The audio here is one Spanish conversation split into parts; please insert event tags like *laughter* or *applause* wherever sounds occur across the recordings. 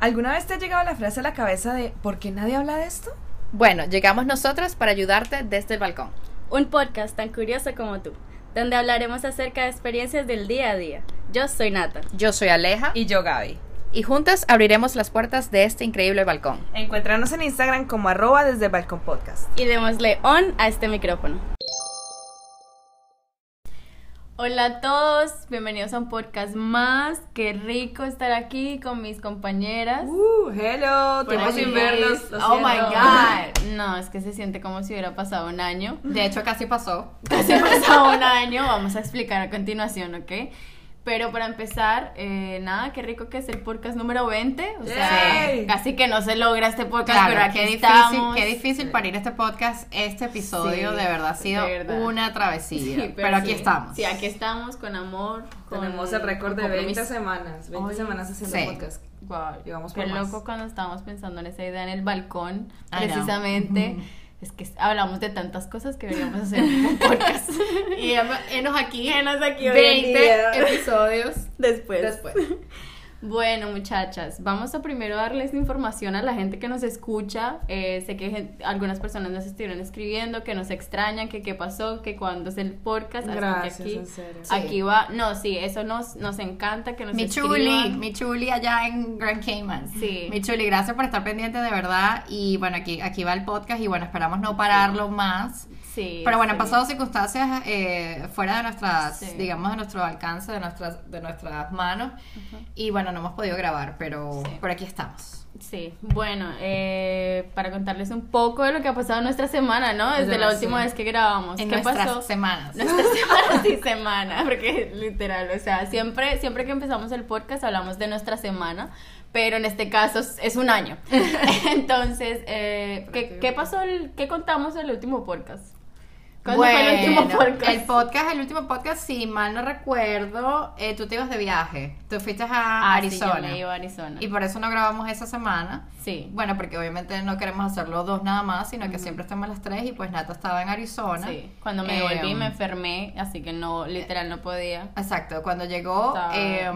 ¿Alguna vez te ha llegado la frase a la cabeza de ¿por qué nadie habla de esto? Bueno, llegamos nosotras para ayudarte desde el balcón. Un podcast tan curioso como tú, donde hablaremos acerca de experiencias del día a día. Yo soy Nata. Yo soy Aleja Y yo, Gaby. y juntas abriremos las puertas de este increíble balcón. Encuéntranos en Instagram como arroba desde el balcón podcast. Y démosle on a este micrófono. Hola a todos, bienvenidos a un podcast más. Qué rico estar aquí con mis compañeras. Uh, hello, tiempo sin verlos. lo Oh my god. No, es que se siente como si hubiera pasado un año. De hecho, casi pasó. Casi pasado un año, vamos a explicar a continuación, ¿ok? Pero para empezar, eh, nada, qué rico que es el podcast número 20. O sea, Yay. casi que no se logra este podcast, pero aquí qué difícil, estamos. qué difícil parir este podcast, este episodio Sí, de verdad ha sido verdad. una travesía. Sí, pero, aquí sí. estamos. Sí, aquí estamos con amor. con- Tenemos el récord de con 20 compromiso. semanas. 20 Ay, semanas haciendo sí. podcast. Guau, Llegamos Qué por más. loco cuando estábamos pensando en esa idea en el balcón, I know. Es que hablamos de tantas cosas que deberíamos hacer un podcast. *laughs* Y enos aquí Enos aquí hoy en 20 día. episodios Después. después. Bueno, muchachas, vamos a primero darles información a la gente que nos escucha. Eh, sé que algunas personas nos estuvieron escribiendo, que nos extrañan, que qué pasó, que cuándo es el podcast. así que Gracias, aquí, en serio. Sí. aquí va. No, sí, eso nos, nos encanta que nos Mi escriban. chuli, mi chuli allá en Grand Cayman. Sí. Mi chuli, gracias por estar pendiente de verdad. Y bueno, aquí, aquí va el podcast y bueno, esperamos no pararlo más. Sí. Pero bueno, han sí. pasado circunstancias eh, fuera de nuestras, Sí. digamos, de nuestro alcance, de nuestras, de nuestras manos. Y bueno, no hemos podido grabar, pero Sí. por aquí estamos. Sí, bueno, eh, para contarles un poco de lo que ha pasado en nuestra semana, ¿no? Desde la última vez que grabamos. En ¿Qué nuestras pasó? semanas. Nuestra *laughs* semana sí semana, porque literal, o sea, siempre, siempre que empezamos el podcast hablamos de nuestra semana, pero en este caso es, es un año. *laughs* Entonces, eh, ¿qué, qué pasó? El, ¿Qué contamos en el último podcast? ¿Cuándo fue el último Bueno, podcast? el podcast, el último podcast, si mal no recuerdo, eh, tú te ibas de viaje. Tú fuiste a Ah, sí, yo Arizona. me iba a Arizona. Y por eso no grabamos esa semana. Sí. Bueno, porque obviamente no queremos hacerlo dos nada más, sino que siempre estamos las tres y pues Nata estaba en Arizona. Sí, cuando me Eh, volví me enfermé, así que no, literal no podía. Exacto, cuando llegó, Estaba- eh,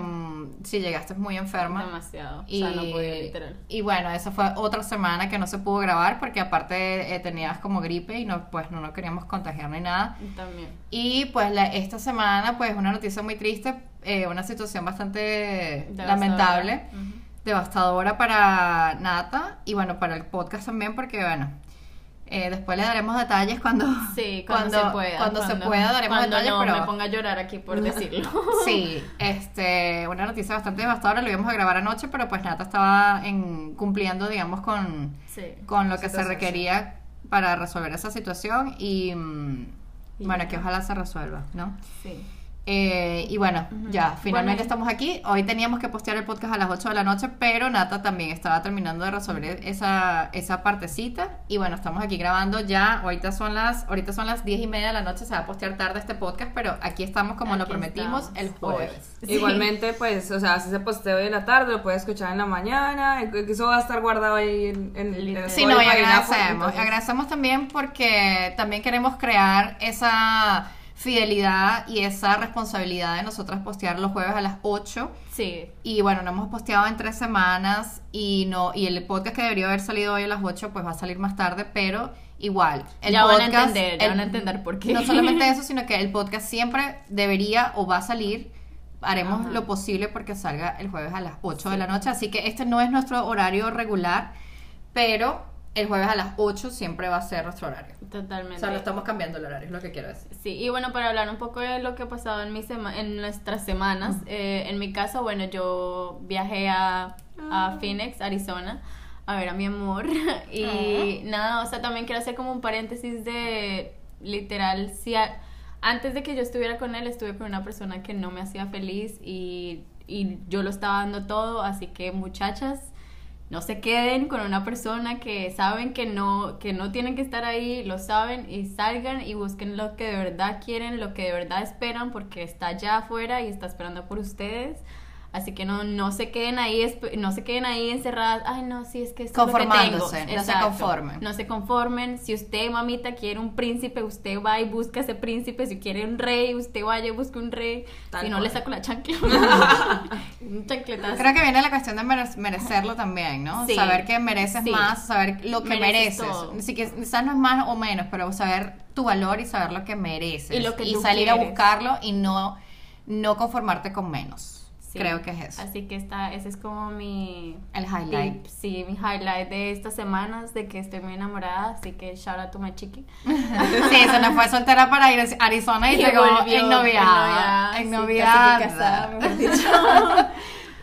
sí, llegaste muy enferma. Demasiado. Y, o sea, no podía literal. y bueno, esa fue otra semana que no se pudo grabar porque aparte eh, tenías como gripe y no, pues no nos queríamos contagiar ni nada. También. Y pues la- esta semana, pues una noticia muy triste, eh, una situación bastante Devastadora. lamentable, devastadora para Nata y bueno, para el podcast también porque bueno, eh, después le daremos detalles cuando, Sí, *laughs* cuando, se pueda. Cuando, se pueda daremos cuando detalles, no pero me ponga a llorar aquí por *laughs* decirlo. sí, este, una noticia bastante devastadora, lo íbamos a grabar anoche, pero pues Nata estaba en, cumpliendo, digamos, con, Sí. con lo que se requería para resolver esa situación y, mm, Y bueno, ya. que ojalá se resuelva, ¿no? Sí. Eh, y bueno, ya, finalmente Bueno. estamos aquí. Hoy teníamos que postear el podcast a las 8 de la noche, pero Nata también estaba terminando de resolver esa, esa partecita. Y bueno, estamos aquí grabando ya. Ahorita son las, ahorita son las 10 y media de la noche, se va a postear tarde este podcast, pero aquí estamos como lo Aquí prometimos estamos el jueves. Sí. Igualmente, pues, o sea, si se posteo hoy en la tarde, lo puedes escuchar en la mañana. Eso va a estar guardado ahí en, en, Literal. Sí, no, y agradecemos. entonces- Agradecemos también porque también queremos crear esa fidelidad y esa responsabilidad de nosotras postear los jueves a las 8. Sí. Y bueno, no hemos posteado en tres semanas y no y el podcast que debería haber salido hoy a las 8 pues va a salir más tarde, pero igual. El Ya van a podcast, entender, ya el- van a entender por qué. No solamente eso, *laughs* sino que el podcast siempre debería o va a salir. Haremos Ajá. lo posible porque salga el jueves a las 8 de la noche. Así que este no es nuestro horario regular, pero el jueves a las 8 siempre va a ser nuestro horario. O Totalmente. sea, no estamos cambiando el horario, es lo que quiero decir. Sí, y bueno, para hablar un poco de lo que ha pasado en, mi sema- en nuestras semanas, eh, en mi caso, bueno, yo viajé a, a Phoenix, Arizona, a ver a mi amor. *laughs* y nada, o sea, también quiero hacer como un paréntesis de literal, si a- antes de que yo estuviera con él, estuve con una persona que no me hacía feliz y, y yo lo estaba dando todo, así que muchachas, no se queden con una persona que saben que no, que no tienen que estar ahí, lo saben y salgan y busquen lo que de verdad quieren, lo que de verdad esperan, porque está allá afuera y está esperando por ustedes. Así que no, no se queden ahí, no se queden ahí encerradas. Ay, no, sí, es que es lo que tengo. Conformándose, no se conformen. No se conformen. Si usted, mamita, quiere un príncipe, usted va y busca ese príncipe. Si quiere un rey, usted vaya y busca un rey. Tal si no, cual. le saco la chancla. *laughs* un chancletazo. Creo que viene la cuestión de mere- merecerlo también, ¿no? Sí. Saber que mereces Sí. más, saber lo que Mereces mereces. Así que quizás no es más o menos, pero saber tu valor y saber lo que mereces. Y lo que tú salir a buscarlo y no, no conformarte con menos. Sí. Creo que es eso. Así que está, ese es como mi El highlight. tip, sí, mi highlight de estas semanas, de que estoy muy enamorada, así que shout out to my chiqui. *laughs* Sí, se nos fue soltera para ir a Arizona y, Y llegó Ennoviada. casi que casada, mejor dicho.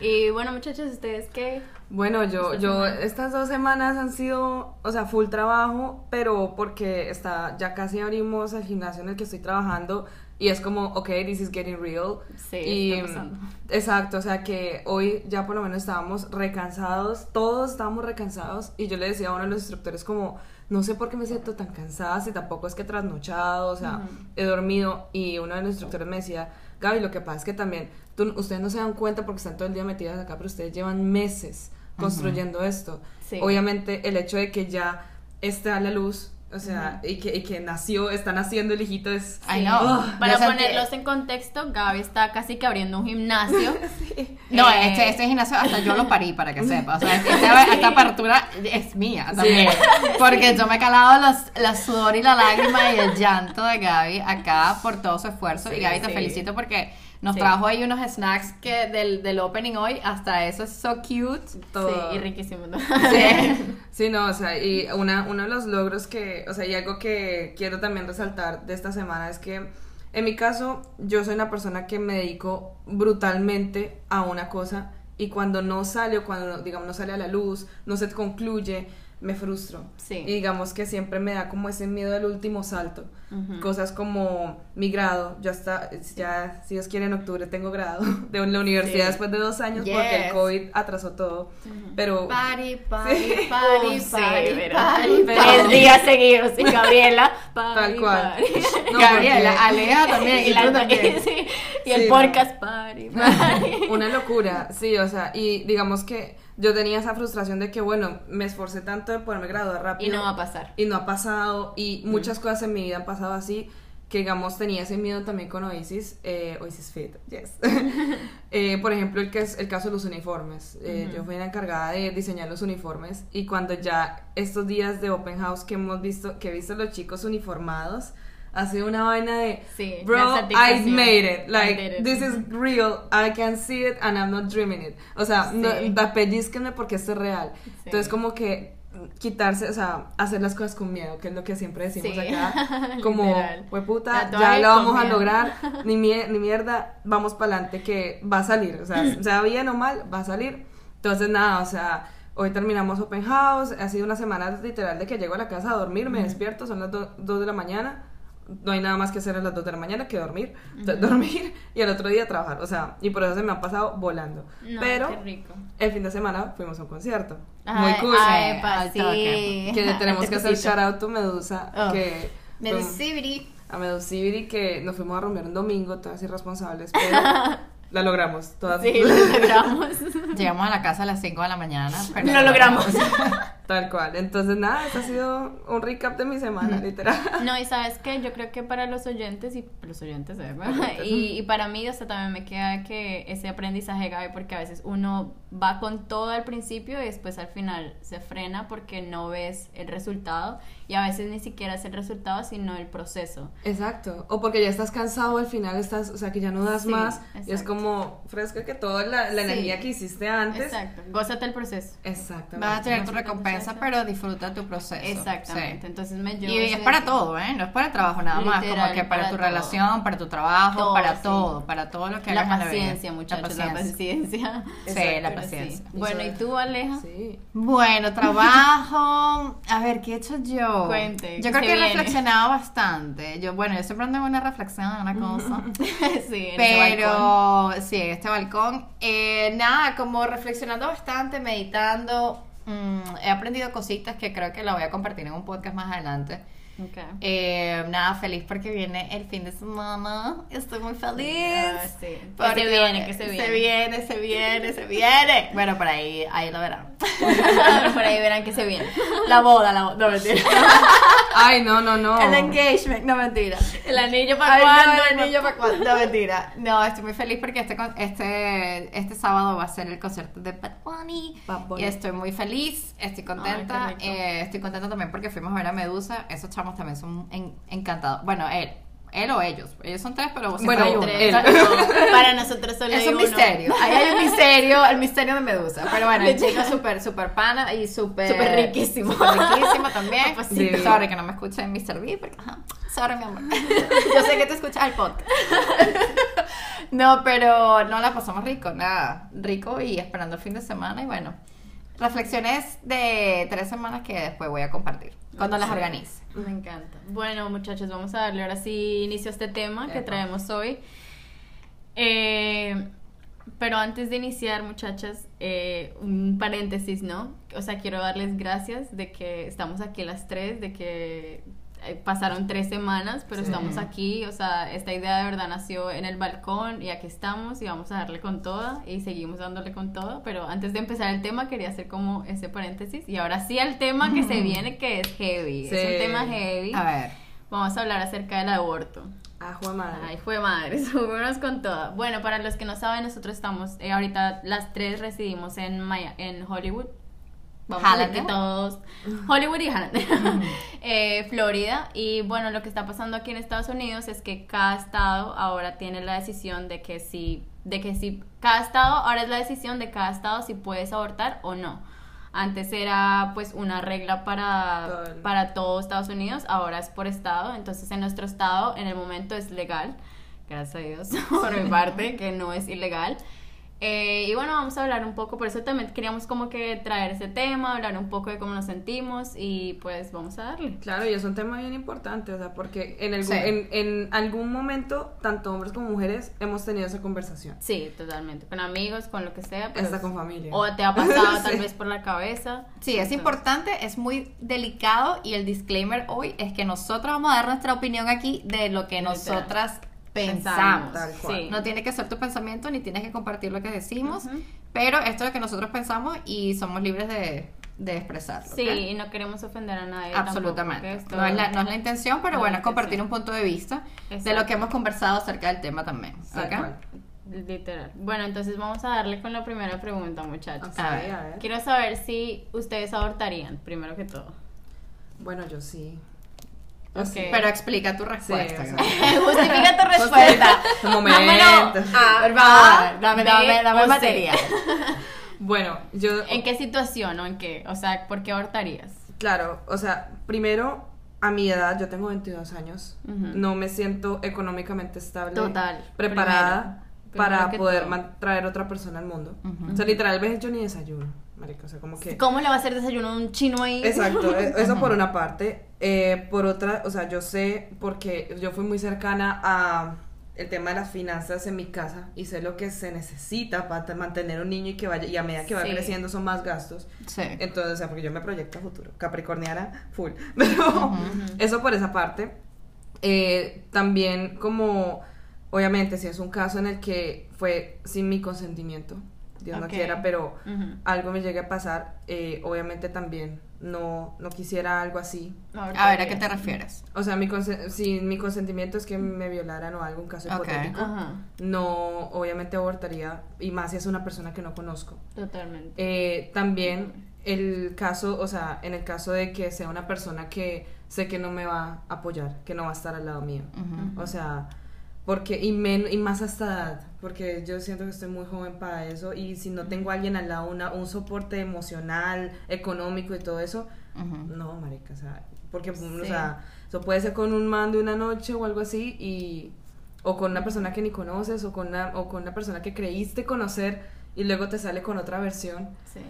*laughs* y bueno, muchachos, ¿ustedes qué? Bueno, yo, yo, estas dos semanas han sido, o sea, full trabajo, pero porque está, ya casi abrimos el gimnasio en el que estoy trabajando y es como, ok, this is getting real. Sí, y, está pasando. Exacto, o sea que hoy ya por lo menos estábamos recansados, todos estábamos recansados y yo le decía a uno de los instructores como, no sé por qué me siento tan cansada, si tampoco es que he trasnochado, o sea, he dormido y uno de los instructores me decía, Gaby, lo que pasa es que también, tú, ustedes no se dan cuenta porque están todo el día metidas acá, pero ustedes llevan meses construyendo esto. Sí. Obviamente el hecho de que ya está a la luz, o sea, y, que, y que nació, está naciendo el hijito es... Ay, no. Ah, Para ponerlos en contexto, Gaby está casi que abriendo un gimnasio. *laughs* No, Eh, este, este gimnasio hasta yo lo parí para que *laughs* sepa. O sea, esta, esta apertura es mía también. Porque yo me he calado los, la sudor y la lágrima y el llanto de Gaby acá por todo su esfuerzo. y Sí, Gaby, te felicito porque nos Sí. trajo ahí unos snacks que del, del opening hoy. Hasta eso es so cute. todo. Sí, y riquísimo. ¿no? Sí. *laughs* Sí, no, o sea, y una, uno de los logros que, o sea, y algo que quiero también resaltar de esta semana es que, en mi caso, yo soy una persona que me dedico brutalmente a una cosa y cuando no sale o cuando, digamos, no sale a la luz, no se concluye, me frustro. Sí. Y digamos que siempre me da como ese miedo del último salto. Cosas como mi grado, ya está, ya, si Dios quiere, en octubre tengo grado *laughs* de la universidad Sí. después de dos años porque el COVID atrasó todo. Pero Party, *laughs* party, Sí. party, Uh, sí, party, ¿verdad? party, Pero- Tres días seguidos y Gabriela. *laughs* Tal cual. No, Gabriela, porque- Alea también. Y, Y, tú también. sí, y Sí, el podcast party, party. Una locura, sí, o sea, y digamos que yo tenía esa frustración de que, bueno, me esforcé tanto de poderme graduar Y rápido. no va a pasar. Y no ha pasado, y muchas cosas en mi vida han pasado así, que digamos tenía ese miedo también con Oasis, eh, Oasis Fit, yes. *laughs* Eh, por ejemplo, el, que es el caso de los uniformes. Eh. Yo fui la encargada de diseñar los uniformes, y cuando ya estos días de Open House que hemos visto, que he visto los chicos uniformados, ha sido una vaina de, Sí, bro, I made it, like, it. this is real, I can see it and I'm not dreaming it. O sea, no, Sí. apellizquenme porque esto es real. Sí. Entonces, como que quitarse, o sea, hacer las cosas con miedo, que es lo que siempre decimos Sí. acá. *laughs* Como, Literal. pues puta, ya lo vamos a lograr, *laughs* ni, mie- ni mierda, vamos para adelante, que va a salir, o sea, *clears throat* sea bien o mal, va a salir. Entonces, nada, o sea, hoy terminamos Open House, ha sido una semana literal de que llego a la casa a dormir, me despierto, son las 2 de la mañana, no hay nada más que hacer a las 2 de la mañana que dormir, *laughs* dormir y al otro día trabajar, o sea, y por eso se me ha pasado volando. No, Pero qué rico. el fin de semana fuimos a un concierto, muy Ay, cool. ay, Sí, pa, al sí. que tenemos que hacer shout out to Medusa, Oh. que Medusibri. a Medusibiri que nos fuimos a rumbear un domingo, todas irresponsables, pero *laughs* la logramos, todas. Sí, lo logramos. *laughs* Llegamos a la casa a las 5 de la mañana. pero- Lo logramos. Tal cual. Entonces, nada, este ha sido un recap de mi semana, literal. *laughs* No, y sabes que yo creo que para los oyentes y los oyentes, ¿eh? *laughs* Y, y para mí, o sea, también me queda que ese aprendizaje, Gaby, porque a veces uno va con todo al principio y después al final se frena porque no ves el resultado y a veces ni siquiera es el resultado, sino el proceso. Exacto. O porque ya estás cansado, al final estás, o sea, que ya no das Sí, más. Y es exacto. como fresca que toda la, la Sí. energía que hiciste antes. Exacto, gózate el proceso. Exactamente. Vas a tener tu recompensa, pero disfruta tu proceso. Exactamente, Sí. entonces me Y es ese- para todo, ¿eh? No es para el trabajo nada más, como que para, para tu todo. relación, para tu trabajo, Todo, para sí. todo, para todo lo que La hagas en la vida. paciencia, muchachos, la paciencia. Sí, la paciencia. sí. Bueno, ¿y tú, Aleja? Sí. Bueno, trabajo. A ver, ¿qué he hecho yo? Cuente, Yo ¿qué creo que he reflexionado bastante. Yo, bueno, yo siempre ando en una reflexión, en una cosa. *laughs* sí, en. Pero sí, en este balcón. Eh, nada, como reflexionando bastante, meditando. Mm, he aprendido cositas que creo que la voy a compartir en un podcast más adelante. Ok. Eh, nada, feliz porque viene el fin de semana. Estoy muy feliz. Ah, sí. Que Porque se viene, que se viene. Se viene, se viene, se viene. Bueno, por ahí, ahí lo verán. Por ahí verán que se viene. La boda, la boda. No, mentira. *laughs* Ay, no, no, no. El engagement, no mentira. El anillo para cuándo. no, el niño para cuándo. No, mentira. No, estoy muy feliz porque este, este, este sábado va a ser el concierto de Bad Bunny. Bad Bunny. Y estoy muy feliz, estoy contenta. Ay, eh, estoy contenta también porque fuimos a ver a Medusa. Esos chamos también son en- encantados. Bueno, él. Él o ellos. Ellos son tres, pero siempre Bueno, hay uno. No, *laughs* para nosotros solo Es hay un uno. misterio. Ahí hay un misterio, el misterio de Medusa. Pero bueno, el chico súper, súper pana y súper. Súper riquísimo. Súper riquísimo también. *laughs* Sí. Sorry que no me escuche en Mr. B, porque. Ajá. Sorry, mi amor. *laughs* Yo sé que te escuchas el podcast. No, pero no la pasamos rico, nada. Rico y esperando el fin de semana y bueno. Reflexiones de tres semanas que después voy a compartir cuando las organice. Me encanta. Bueno, muchachos, vamos a darle ahora sí inicio a este tema que traemos hoy. Eh, pero antes de iniciar, muchachas, eh, un paréntesis, ¿no? O sea, quiero darles gracias de que estamos aquí las tres, de que pasaron tres semanas, pero Sí. estamos aquí. O sea, esta idea de verdad nació en el balcón y aquí estamos y vamos a darle con toda y seguimos dándole con todo. Pero antes de empezar el tema, quería hacer como ese paréntesis. Y ahora sí al tema que se *laughs* viene, que es heavy. Es Sí. un tema heavy. A ver. Vamos a hablar acerca del aborto. Ah, Juan madre. Ay, fue madre, *laughs* subimos con todo. Bueno, para los que no saben, nosotros estamos, eh, ahorita las tres residimos en, Maya- en Hollywood. Vamos a decir que Halander. todos. Hollywood y Halander. *laughs* Eh, Florida. Y bueno, lo que está pasando aquí en Estados Unidos es que cada estado ahora tiene la decisión de que si, de que si, cada estado, ahora es la decisión de cada estado si puedes abortar o no. Antes era pues una regla para, Todo el- para todo Estados Unidos, ahora es por estado, entonces en nuestro estado en el momento es legal, gracias a Dios *laughs* por mi *laughs* parte, que no es ilegal. Eh, y bueno, vamos a hablar un poco, por eso también queríamos como que traer ese tema, hablar un poco de cómo nos sentimos y pues vamos a darle. Claro, y es un tema bien importante, o sea, porque en, algún, Sí. en, en algún momento, tanto hombres como mujeres, hemos tenido esa conversación. Sí, totalmente, con amigos, con lo que sea. pero- Hasta con familia. O te ha pasado *laughs* tal Sí. vez por la cabeza. Sí, es importante, es muy delicado y el disclaimer hoy es que nosotros vamos a dar nuestra opinión aquí de lo que Literal. nosotras pensamos. Pensamos, Tal cual. sí. No tiene que ser tu pensamiento ni tienes que compartir lo que decimos, Ujú. pero esto es lo que nosotros pensamos y somos libres de, de expresarlo. Sí, ¿ok? y no queremos ofender a nadie. Absolutamente. tampoco, no, es la, no es la *laughs* intención, pero No bueno, es compartir intención. un punto de vista de Exacto. lo que hemos conversado acerca del tema también. Tal ¿ok? cual. Literal. Bueno, entonces vamos a darle con la primera pregunta, muchachos. Ok, A ver. a ver. Quiero saber si ustedes abortarían, primero que todo. Bueno, yo sí. Ok. Sí. Pero explica tu respuesta. *laughs* Justifica tu respuesta. *laughs* Un momento. A, Por favor, A, dame, B dame, dame material. *laughs* Bueno, yo. ¿En qué situación o en qué? O sea, ¿por qué abortarías? Claro, o sea, primero, a mi edad, yo tengo 22 años, no me siento económicamente estable, Total, preparada primero, para primero poder traer otra persona al mundo. O sea, literal, veces yo ni desayuno, marica, o sea, como que... ¿Cómo le va a hacer desayuno a un chino ahí? Exacto, e- eso por una parte. Eh, por otra, o sea, yo sé porque yo fui muy cercana a el tema de las finanzas en mi casa y sé lo que se necesita para te- mantener un niño y que vaya y a medida que va Sí. creciendo son más gastos. Sí. Entonces, o sea, porque yo me proyecto a futuro, capricorniana full. *laughs* Pero eso por esa parte. Eh, también como, obviamente, si es un caso en el que fue sin mi consentimiento, Dios no quiera, pero algo me llegue a pasar, eh, obviamente también no, no quisiera algo así. A ver, ¿a qué te refieres? O sea, mi si mi consentimiento es que me violaran o algún caso Ok. hipotético, no, obviamente abortaría, y más si es una persona que no conozco. totalmente. Eh, también el caso, o sea, en el caso de que sea una persona que sé que no me va a apoyar, que no va a estar al lado mío. O sea, porque, y, men- y más a esta edad, porque yo siento que estoy muy joven para eso, y si no tengo a alguien al lado, una, un soporte emocional, económico y todo eso, Ujú. no, marica, o sea, porque, o Sí. sea, eso puede ser con un man de una noche o algo así, y, o con una persona que ni conoces, o con una, o con una persona que creíste conocer, y luego te sale con otra versión. Sí.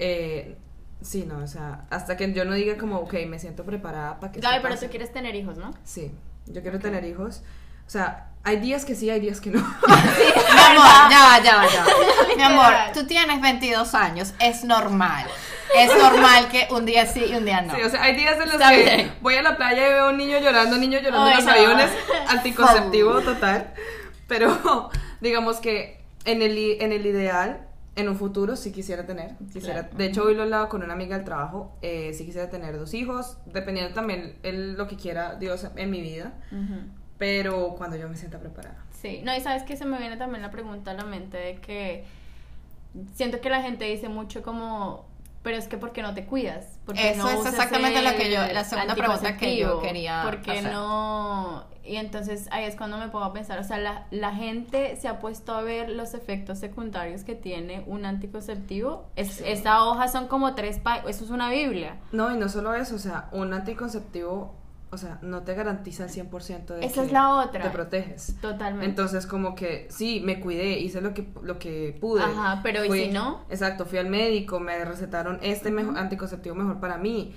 Eh, sí, no, o sea, hasta que yo no diga como, ok, me siento preparada para que esto pero pase. tú quieres tener hijos, ¿no? Sí, yo quiero tener hijos. O sea, hay días que sí, hay días que no. *laughs* *laughs* Mi amor, ya va, ya va, ya va. *laughs* Mi amor, tú tienes 22 años, es normal. es normal que un día sí y un día no. Sí, o sea, hay días en los Está que bien. voy a la playa y veo a un niño llorando, niño llorando Ay, en los no. aviones, anticonceptivo total. Pero digamos que en el, i- en el ideal, en un futuro, sí quisiera tener. Quisiera, Claro. De hecho, hoy lo he hablado con una amiga del trabajo, eh, sí quisiera tener dos hijos, dependiendo también el, lo que quiera Dios en mi vida, Ujú. Pero cuando yo me sienta preparada. Sí, no, y sabes que se me viene también la pregunta a la mente de que siento que la gente dice mucho como, pero es que ¿por qué no te cuidas? ¿Por qué Eso no es exactamente lo que yo- la segunda pregunta que yo quería ¿Por qué hacer. no? Y entonces ahí es cuando me pongo a pensar, o sea, la, la gente se ha puesto a ver los efectos secundarios que tiene un anticonceptivo. Es, Sí. Esta hoja son como tres páginas, eso es una Biblia. No, y no solo eso, o sea, un anticonceptivo, o sea, no te garantiza el 100% de Esa que es la otra. te proteges. Totalmente. Entonces, como que sí, me cuidé, hice lo que, lo que pude. Ajá, pero ¿y Fui- si no? Exacto, fui al médico, me recetaron este mejor, anticonceptivo mejor para mí.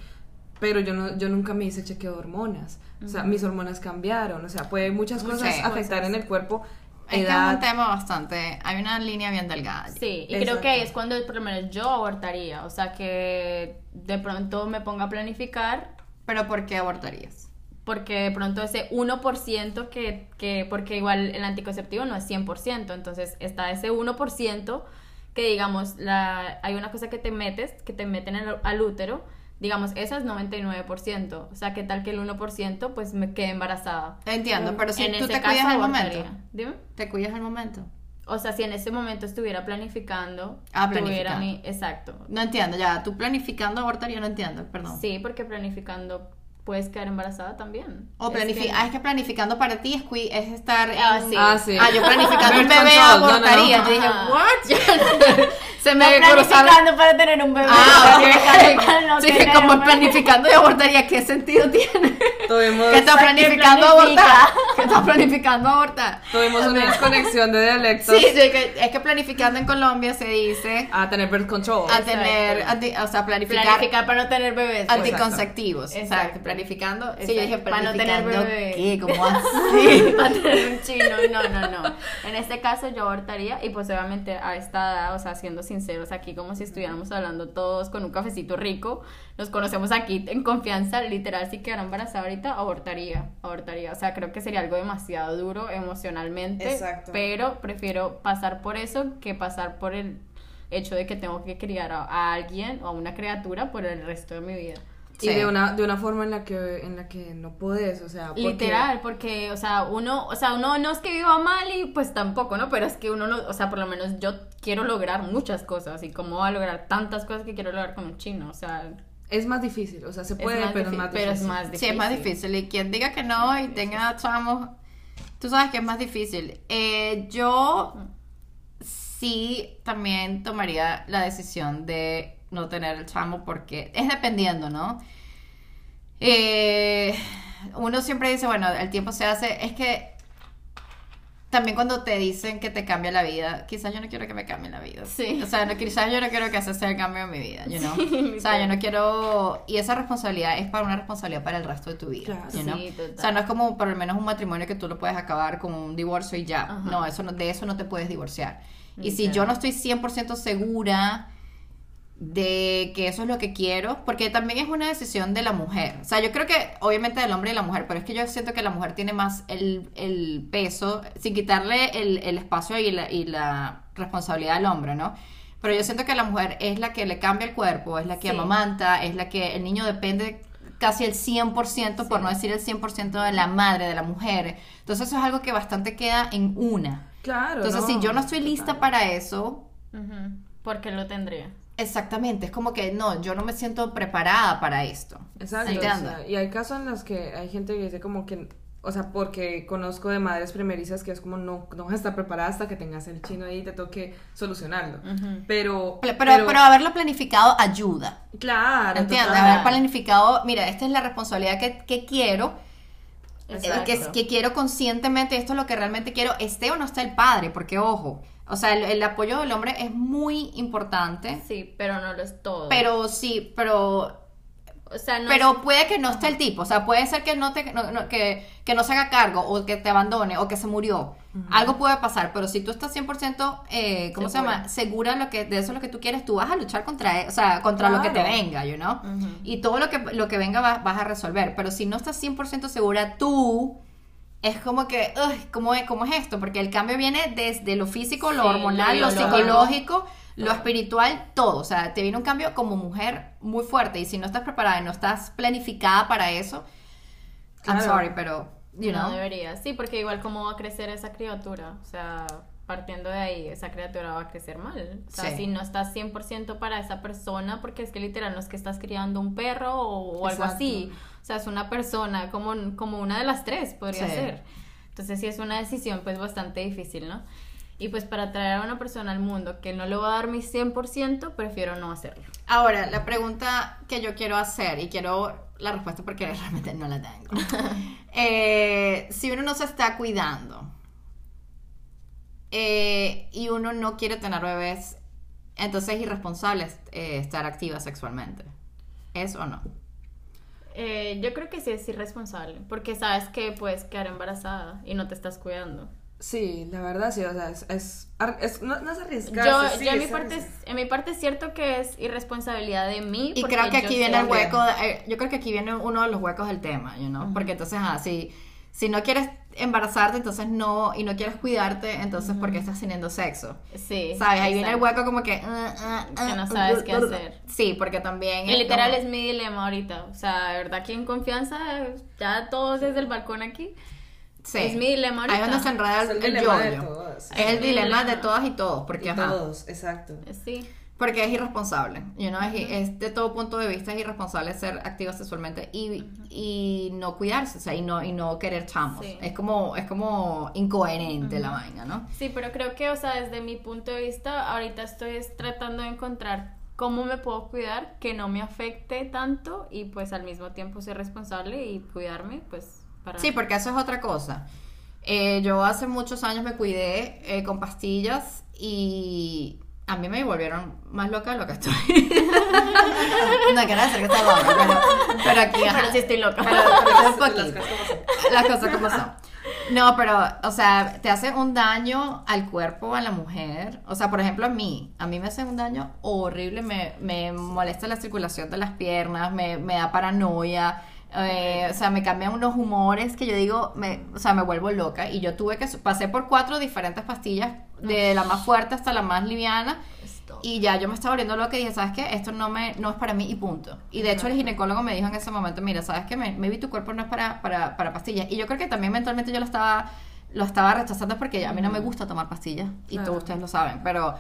Pero yo no, yo nunca me hice chequeo de hormonas. O sea, mis hormonas cambiaron. O sea, puede muchas Muchas cosas cosas. afectar en el cuerpo. Es que es un tema bastante. Hay una línea bien delgada. allí. Sí, y creo Exacto. que ahí es cuando por lo menos yo abortaría, o sea que de pronto me ponga a planificar Pero ¿por qué abortarías? porque de pronto ese 1% que, que porque igual el anticonceptivo no es 100%, entonces está ese 1% que digamos, la, hay una cosa que te metes, que te meten el- al útero, digamos, esa es 99%, o sea, que tal que el 1% pues me quede embarazada. Entiendo, pero si En tú te cuidas al momento. Dime. ¿Te cuidas al momento? O sea, si en ese momento estuviera planificando, Ah, tuviera planificando. mi, exacto, No entiendo, ya. Tú planificando abortaría, no entiendo, perdón. Sí, porque planificando puedes quedar embarazada también. O Es planifi- que- ah, es que planificando para ti es, es estar Ah, en- sí. Ah, sí. Ah, yo planificando un bebé control, no, no, no. abortaría. Yo dije. ¿what? *laughs* Se me No planificando para tener un bebé. Ah, planificando para. Sí, que como planificando y abortaría, ¿qué sentido tiene? Tuvimos, ¿Qué estás ¿Para qué planificando planifica? abortar? ¿Qué estás planificando abortar? tuvimos una desconexión de dialectos Sí, sí, que, es que planificando en Colombia se dice a tener birth control. a tener, anti- o sea, planificar, Planificar para no tener bebés. anticonceptivos. Exacto. Exacto. Planificando. Sí, yo dije Exacto, para no tener bebé. ¿Qué? ¿Cómo *laughs* así? *laughs* para tener un chino. No, no, no. En este caso yo abortaría y pues obviamente a esta edad, o sea, siendo sinceros aquí como si estuviéramos hablando todos con un cafecito rico, nos conocemos aquí en confianza, literal si quedara embarazada ahorita, abortaría, abortaría. O sea, creo que sería algo demasiado duro emocionalmente, Exacto. pero prefiero pasar por eso que pasar por el hecho de que tengo que criar a, a alguien o a una criatura por el resto de mi vida. Y Sí. de una, de una forma en la que, en la que no puedes, o sea, porque- Literal, porque, o sea, uno, o sea, uno no es que viva mal y pues tampoco, ¿no? Pero es que uno, lo, o sea, por lo menos yo quiero lograr muchas cosas y cómo va a lograr tantas cosas que quiero lograr con un chino, o sea, Es más difícil, o sea, se puede, pero es más pero difícil. es más difícil. Sí, es más difícil. Y quien diga que no y tenga chamos, tú sabes que es más difícil. Eh, yo sí también tomaría la decisión de no tener el chamo porque es dependiendo, ¿no? Eh, uno siempre dice, bueno, el tiempo se hace, es que también cuando te dicen que te cambia la vida, quizás yo no quiero que me cambie la vida. Sí. O sea, no, quizás yo no quiero que ese sea el cambio en mi vida, you know? *laughs* Sí, o sea, yo no quiero... Y esa responsabilidad es para una responsabilidad para el resto de tu vida, Claro. you know? Sí, total. O sea, no es como por lo menos un matrimonio que tú lo puedes acabar con un divorcio y ya. Ajá. No, eso no, de eso no te puedes divorciar. Y si yo no estoy 100% segura de que eso es lo que quiero, porque también es una decisión de la mujer. O sea, yo creo que obviamente del hombre y la mujer, pero es que yo siento que la mujer tiene más el, el peso, sin quitarle el, el espacio y la, y la responsabilidad al hombre, ¿no? Pero yo siento que la mujer es la que le cambia el cuerpo, es la que Sí. amamanta, es la que el niño depende casi el 100%, por no decir el 100% de la madre, de la mujer. Entonces eso es algo que bastante queda en una. Claro. Entonces, si yo no estoy lista para eso, Porque lo tendría. Exactamente, es como que no, yo no me siento preparada para esto. Exacto. o Entiendo. sea, y hay casos en los que hay gente que dice como que, o sea, porque conozco de madres primerizas que es como no, no vas a estar preparada hasta que tengas el chino ahí y te toque solucionarlo. Pero, Pero, pero, pero haberlo planificado ayuda. claro, ¿Entiendes? Haber planificado, mira, esta es la responsabilidad que, que quiero, eh, que, que quiero conscientemente, esto es lo que realmente quiero, esté o no esté el padre, porque ojo, o sea, el, el apoyo del hombre es muy importante, Sí, pero no lo es todo. pero sí, pero o sea, no Pero es- puede que no esté el tipo, o sea, puede ser que no, te, no- no- que, que no se haga cargo o que te abandone o que se murió. Algo puede pasar, pero si tú estás 100%, eh, ¿cómo se Segura. llama? Segura de lo que, de eso lo que tú quieres, tú vas a luchar contra, e- o sea, contra lo que te venga, you know? Ujú. Y todo lo que, lo que venga vas, vas a resolver. Pero si no estás 100% segura, tú es como que, uy, ¿cómo es, ¿cómo es esto? Porque el cambio viene desde lo físico, lo hormonal, lo psicológico, lo espiritual, todo. O sea, te viene un cambio como mujer muy fuerte. Y si no estás preparada y no estás planificada para eso, I'm sorry, pero, you no know. debería. Sí, porque igual cómo va a crecer esa criatura. O sea, partiendo de ahí, esa criatura va a crecer mal. O sea, Sí. si no estás 100% para esa persona, porque es que literal no es que estás criando un perro o, o algo así. O sea, es una persona como, como una de las tres, podría Sí. ser. Entonces sí es una decisión pues bastante difícil, ¿no? Y pues para traer a una persona al mundo que no le va a dar mi 100%, prefiero no hacerlo. Ahora, la pregunta que yo quiero hacer, y quiero la respuesta porque *laughs* realmente no la tengo. *laughs* Eh, si uno no se está cuidando eh, y uno no quiere tener bebés, entonces es irresponsable eh, estar activa sexualmente. ¿Es o no? Eh, yo creo que sí es irresponsable, porque sabes que puedes quedar embarazada y no te estás cuidando. Sí, la verdad sí, o sea, es, es, no, no es Yo, arriesgarse. sí, yo en, mi parte, en mi parte es cierto que es irresponsabilidad de mí. Y creo que aquí viene el hueco, de- eh, yo creo que aquí viene uno de los huecos del tema, you know? porque entonces, ah, si, si no quieres embarazarte, entonces no, y no quieres cuidarte, entonces ¿por qué estás teniendo sexo? Sí. ¿Sabes? Ahí viene el hueco como que... ah, ah, Que ah, no sabes qué ah, hacer. Sí, porque también... Y literal como- es mi dilema ahorita. O sea, de verdad, aquí en confianza, ya todos desde el balcón aquí. Sí. Es mi dilema ahorita. Ahí donde se enreda Es el, el dilema de yo-yo. todas. Es el dilema. de todas y todos, porque, Y ajá, todos, exacto. Sí. Porque es irresponsable. You know, es, es de todo punto de vista es irresponsable ser activa sexualmente y, y no cuidarse, o sea, y no, y no querer chamos. Sí. Es como, es como incoherente la vaina, ¿no? Sí, pero creo que, o sea, desde mi punto de vista, ahorita estoy es tratando de encontrar cómo me puedo cuidar, que no me afecte tanto y pues al mismo tiempo ser responsable y cuidarme, pues para... Sí, porque eso es otra cosa. Eh, yo hace muchos años me cuidé eh, con pastillas y a mí me volvieron más loca de lo que estoy. *laughs* no quiero decir que estoy loca, pero, pero aquí ajá. Pero sí estoy loca. Pero- pero un Las poquito. cosas como son. Las cosas como son. No, pero, o sea, te hace un daño al cuerpo, a la mujer. O sea, por ejemplo, a mí. A mí me hace un daño horrible. Me, me molesta la circulación de las piernas, me, me da paranoia. eh, o sea, me cambian unos humores que yo digo, me, o sea, me vuelvo loca. Y yo tuve que, pasé por cuatro diferentes pastillas, de la más fuerte hasta la más liviana. Y ya yo me estaba volviendo loca y dije, ¿sabes qué? Esto no me no es para mí y punto. Y de hecho el ginecólogo me dijo en ese momento, mira, ¿sabes qué? Me, vi tu cuerpo no es para, para, para pastillas. Y yo creo que también mentalmente yo lo estaba lo estaba rechazando porque a mí no me gusta tomar pastillas. Y Claro. todos ustedes lo saben. Pero,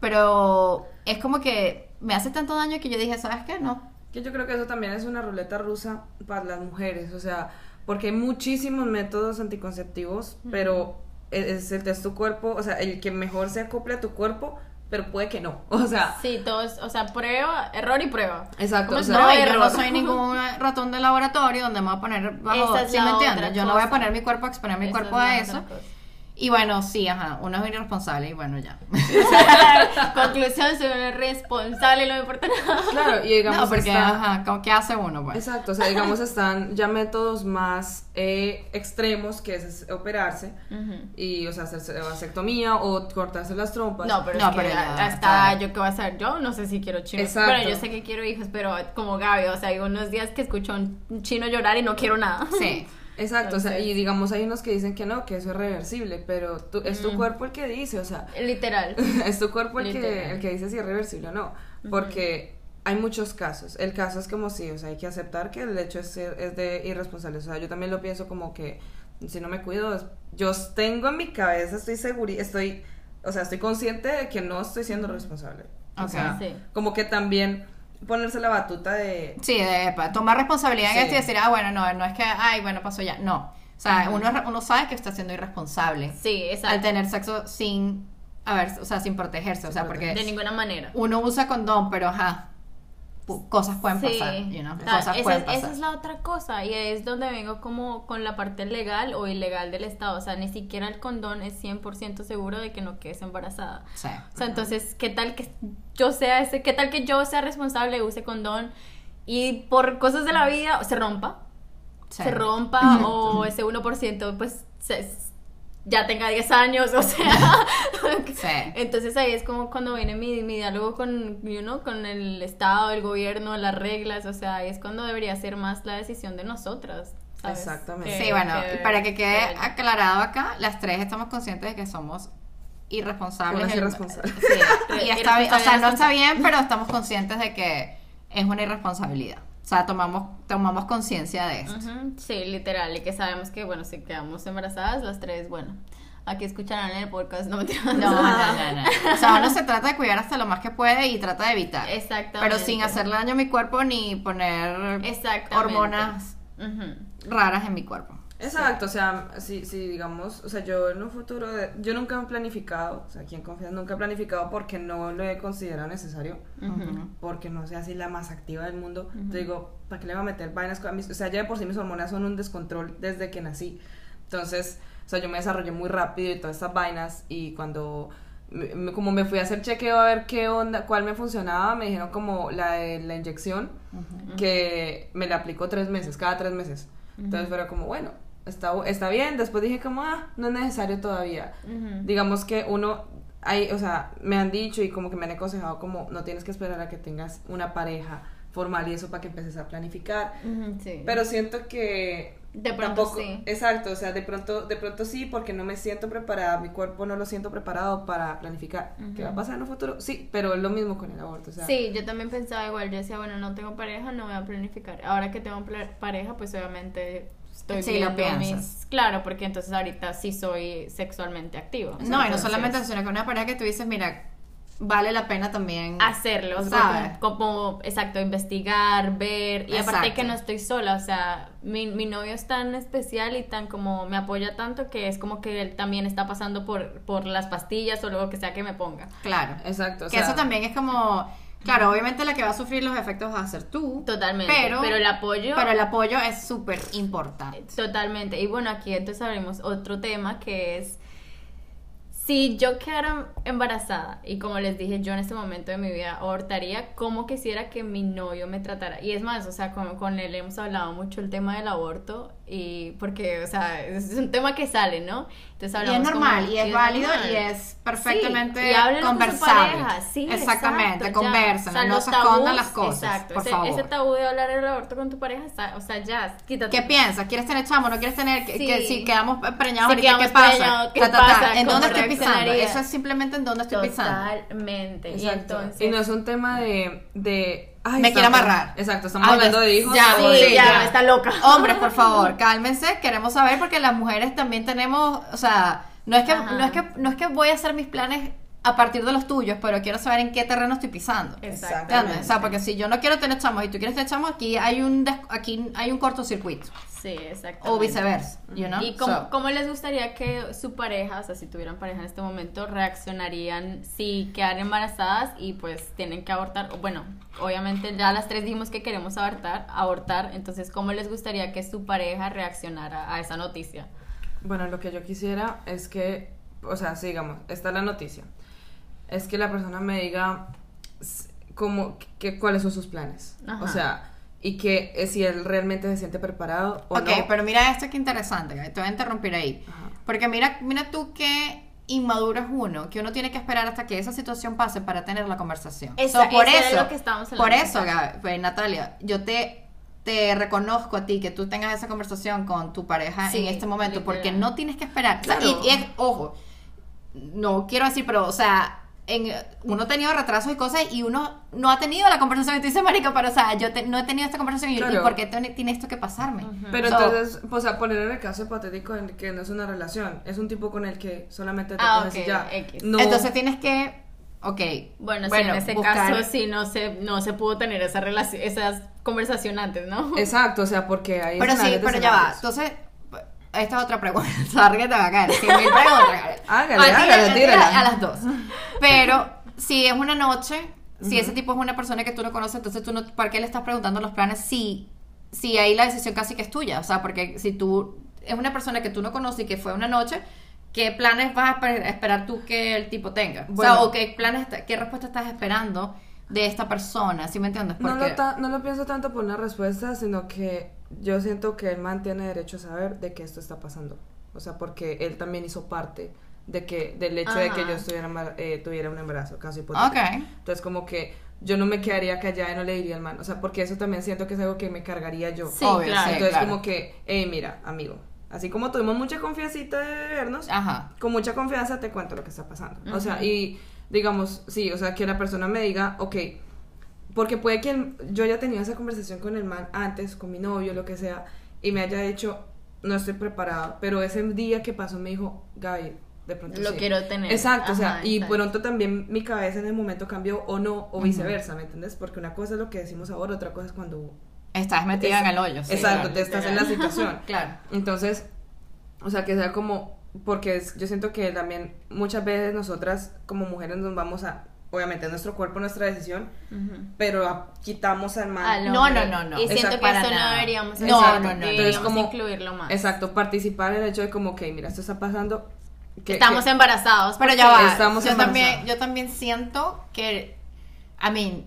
pero es como que me hace tanto daño que yo dije, ¿sabes qué? No. Que yo creo que eso también es una ruleta rusa para las mujeres, o sea, porque hay muchísimos métodos anticonceptivos, pero es el es tu cuerpo, o sea, el que mejor se acople a tu cuerpo, pero puede que no, *laughs* o sea, Sí, todos, o sea, prueba, error y prueba. Exacto, ¿Cómo o es? sea, No, y yo no error. *laughs* soy ningún ratón de laboratorio donde me voy a poner bajo, es ¿sí me entiendes? Yo no voy a poner mi cuerpo a exponer mi Esa cuerpo es a eso. cosa. Y bueno, sí, ajá, uno es irresponsable y bueno, ya. *laughs* Conclusión, soy una responsable, no me importa nada. claro, y digamos no, porque, está- ajá, ¿cómo- ¿qué hace uno, pues? Exacto, o sea, digamos están ya métodos más eh, extremos que es operarse y, o sea, hacerse vasectomía o cortarse las trompas. No, pero No, es que pero ya, hasta está. yo qué voy a hacer, yo no sé si quiero chinos. Exacto. Bueno, yo sé que quiero hijos, pero como Gaby, o sea, hay unos días que escucho a un chino llorar y no quiero nada. Sí. *laughs* Exacto, o sea, y digamos hay unos que dicen que no, que eso es reversible, pero tú- es tu cuerpo el que dice, o sea, Literal. *laughs* es tu cuerpo el que, el que dice si es reversible o no, porque hay muchos casos. El caso es como sí, o sea, hay que aceptar que el hecho es, es de irresponsable. O sea, yo también lo pienso como que si no me cuido, yo tengo en mi cabeza, estoy segura, estoy, o sea, estoy consciente de que no estoy siendo responsable. O Ok. sea, Sí. como que también ponerse la batuta de... Sí, de tomar responsabilidad en Sí. esto y decir, ah, bueno, no, no es que, ay, bueno, pasó ya. No. O sea, uno, uno sabe que está siendo irresponsable Sí, al exacto. tener sexo sin, a ver, o sea, sin protegerse. O sea, porque De ninguna manera. uno usa condón, pero ajá, cosas pueden pasar, you know, Ah, cosas esa, pueden es- pasar. esa es la otra cosa y es donde vengo como con la parte legal o ilegal del Estado. O sea, ni siquiera el condón es 100% seguro de que no quedes embarazada. Sí. O sea, entonces, ¿qué tal que yo sea ese, qué tal que yo sea responsable, use condón y por cosas de la vida se rompa, Sí. se rompa o ese 1% pues se- ya tenga 10 años, *laughs* o sea. Sí. Entonces ahí es como cuando viene mi, mi diálogo con, you know, con el Estado, el gobierno, las reglas, o sea, ahí es cuando debería ser más la decisión de nosotras. ¿sabes? Exactamente. Sí, bueno, que- para que quede que- aclarado acá, las tres estamos conscientes de que somos irresponsables. Irresponsables. Sí, y está o sea, no está bien, pero estamos conscientes de que es una irresponsabilidad. O sea, tomamos, tomamos conciencia de eso. Sí, literal, y que sabemos que, bueno, si quedamos embarazadas, las tres, bueno, aquí escucharán el podcast, no *laughs* me No, no, no, no. O sea, uno se trata de cuidar hasta lo más que puede y trata de evitar. Exactamente. Pero sin hacerle daño a mi cuerpo ni poner hormonas raras en mi cuerpo. Exacto, o sea, si, si digamos, o sea, yo en un futuro, de- yo nunca he planificado, o sea, quien confía, nunca he planificado porque no lo he considerado necesario, porque no sea así la más activa del mundo. Yo digo, ¿para qué le voy a meter vainas con mis, o sea, ya de por sí mis hormonas son un descontrol desde que nací. Entonces, o sea, yo me desarrollé muy rápido y todas estas vainas y cuando como me fui a hacer chequeo a ver qué onda, cuál me funcionaba, me dijeron como la de la inyección, que me la aplicó tres meses, cada tres meses. Entonces fuera como, bueno, está, está bien. Después dije como, ah, no es necesario todavía. Digamos que uno, hay, o sea, me han dicho y como que me han aconsejado como, no tienes que esperar a que tengas una pareja formal y eso para que empieces a planificar. Sí. Pero siento que De pronto tampoco, sí. exacto, o sea, de pronto, de pronto sí, porque no me siento preparada, mi cuerpo no lo siento preparado para planificar. ¿Qué va a pasar en un futuro? Sí, pero es lo mismo con el aborto, o sea, Sí, yo también pensaba igual, yo decía, bueno, no tengo pareja, no voy a planificar. Ahora que tengo pareja, pues obviamente estoy Sí, lo viendo piensas. mis... Claro, porque entonces ahorita sí soy sexualmente activo. No, y no solamente sino que una pareja que tú dices, mira, vale la pena también hacerlo, o sea, ¿Sabes? como, como, exacto, investigar, ver, y aparte Exacto. que no estoy sola, o sea, mi, mi novio es tan especial y tan como me apoya tanto que es como que él también está pasando por, por las pastillas o lo que sea que me ponga. Claro. exacto, o que sea, eso también es como, claro, obviamente la que va a sufrir los efectos va a ser tú. Totalmente, Pero, pero el apoyo... Pero el apoyo es súper importante. Totalmente. Y bueno, aquí entonces abrimos otro tema que es si yo quedara embarazada y como les dije, yo en este momento de mi vida abortaría, ¿cómo quisiera que mi novio me tratara? Y es más, o sea, con, con él hemos hablado mucho el tema del aborto y porque, o sea, es un tema que sale, ¿no? Entonces Y es como- normal, y es válido, normal. y es perfectamente Sí, y háblenlo con su conversable. pareja, sí, Exactamente, O sea, no se escondan las cosas, Exacto, por ese, favor. ese tabú de hablar del aborto con tu pareja, está- o sea, ya, quítate. ¿Qué piensas? ¿Quieres tener chamo? ¿No quieres tener? que- Sí. que si quedamos preñados, Si ahorita, ¿qué pasa? ¿qué Ta, ta, ta. pasa? ¿En ¿Cómo dónde estoy pisando? Eso es simplemente en dónde estoy pisando. Totalmente. Y entonces... Y no es un tema de, de ay, Me quiere amarrar. Exacto, estamos Ay, hablando de hijos. ya, Sí, ya, ya. está loca. *laughs* Hombres, por favor, cálmense, queremos saber porque las mujeres también tenemos, o sea, no es que Ajá. no es que no es que voy a hacer mis planes a partir de los tuyos, pero quiero saber en qué terreno estoy pisando. Exacto. ¿Entiendes? O sea, porque si yo no quiero tener chamos y tú quieres tener chamos, aquí hay un des- aquí hay un cortocircuito Sí, exacto. o viceversa, you know? ¿Y cómo, So, cómo les gustaría que su pareja, o sea, si tuvieran pareja en este momento, reaccionarían si quedan embarazadas y pues tienen que abortar? O, Bueno, obviamente ya las tres dijimos que queremos abortar, abortar, entonces, ¿cómo les gustaría que su pareja reaccionara a esa noticia? Bueno, lo que yo quisiera es que, o sea, sigamos, está la noticia. Es que la persona me diga que, cuáles son sus planes. Ajá. O sea, y que eh, si él realmente se siente preparado o ok, no. pero mira esto que interesante, te voy a interrumpir ahí. Ajá. Porque mira, mira tú qué inmaduro es uno, que uno tiene que esperar hasta que esa situación pase para tener la conversación. Esa- So, por eso eso, lo que estábamos por eso, Gaby, pues, Natalia, yo te te reconozco a ti que tú tengas esa conversación con tu pareja Sí, en este momento, literal. porque no tienes que esperar. O sea, y es, ojo, no quiero decir, pero, o sea, en, uno ha tenido retrasos y cosas y uno no ha tenido la conversación y tú dices, marica, pero, o sea, yo te- no he tenido esta conversación y, ¿y Claro. por qué tiene, tiene esto que pasarme? Pero So, entonces, o sea, poner en el caso hipotético en que no es una relación, es un tipo con el que solamente te Ah, coges y ok, ya. No, Entonces tienes que, ok. Bueno, sí, en ese buscar- caso sí no se, no se pudo tener esa relación, esas conversación antes, ¿no? exacto, o sea, porque hay Pero sí, pero ya va. Entonces, esta es otra pregunta. *laughs* Sorry que te va a caer. mil preguntas. Hágale, hágale, tírala. A las dos. Pero si es una noche, si ese tipo es una persona que tú no conoces, entonces tú no, ¿para qué le estás preguntando los planes si, si ahí la decisión casi que es tuya? O sea, porque si tú es una persona que tú no conoces y que fue una noche, ¿qué planes vas a esper- esperar tú que el tipo tenga? o sea, o qué planes, qué respuesta estás esperando de esta persona, ¿sí me entiendes? No Porque lo, ta- no lo pienso tanto por una respuesta, sino que yo siento que el man tiene derecho a saber de que esto está pasando. O sea, porque él también hizo parte de que del hecho de que Ajá. yo estuviera eh, tuviera un embarazo, caso hipotético. Ok. Entonces, como que yo no me quedaría callada y no le diría al man. O sea, porque eso también siento que es algo que me cargaría yo. Sí, Obvio, claro. Entonces, claro. como que, hey, mira, amigo, así como tuvimos mucha confiancita de vernos, Ajá. con mucha confianza te cuento lo que está pasando. O sea, y digamos, sí, o sea, que la persona me diga, ok, porque puede que el- yo haya tenido esa conversación con el man antes, con mi novio, lo que sea, y me haya dicho, no estoy preparada, pero ese día que pasó me dijo, Gaby, de pronto Lo sí". quiero tener. Exacto, o sea, y exacto. pronto también mi cabeza en el momento cambió o no, o viceversa, ¿me entiendes? Porque una cosa es lo que decimos ahora, otra cosa es cuando... Estás metida Es- en el hoyo. sí, exacto, claro. te estás en la situación. *laughs* Claro. Entonces, o sea, que sea como, porque es- yo siento que también muchas veces nosotras como mujeres nos vamos a, obviamente nuestro cuerpo, nuestra decisión, pero quitamos al man. Al No, no, no, no. Y siento Exacto. que Para eso no nada. deberíamos No, hacer, no, no, no. deberíamos Entonces, como- incluirlo más. Exacto, participar en el hecho de como, ok, mira, esto está pasando. que- Estamos que- embarazados. Pero ya va. Estamos yo también, embarazados. yo también siento que, I mean,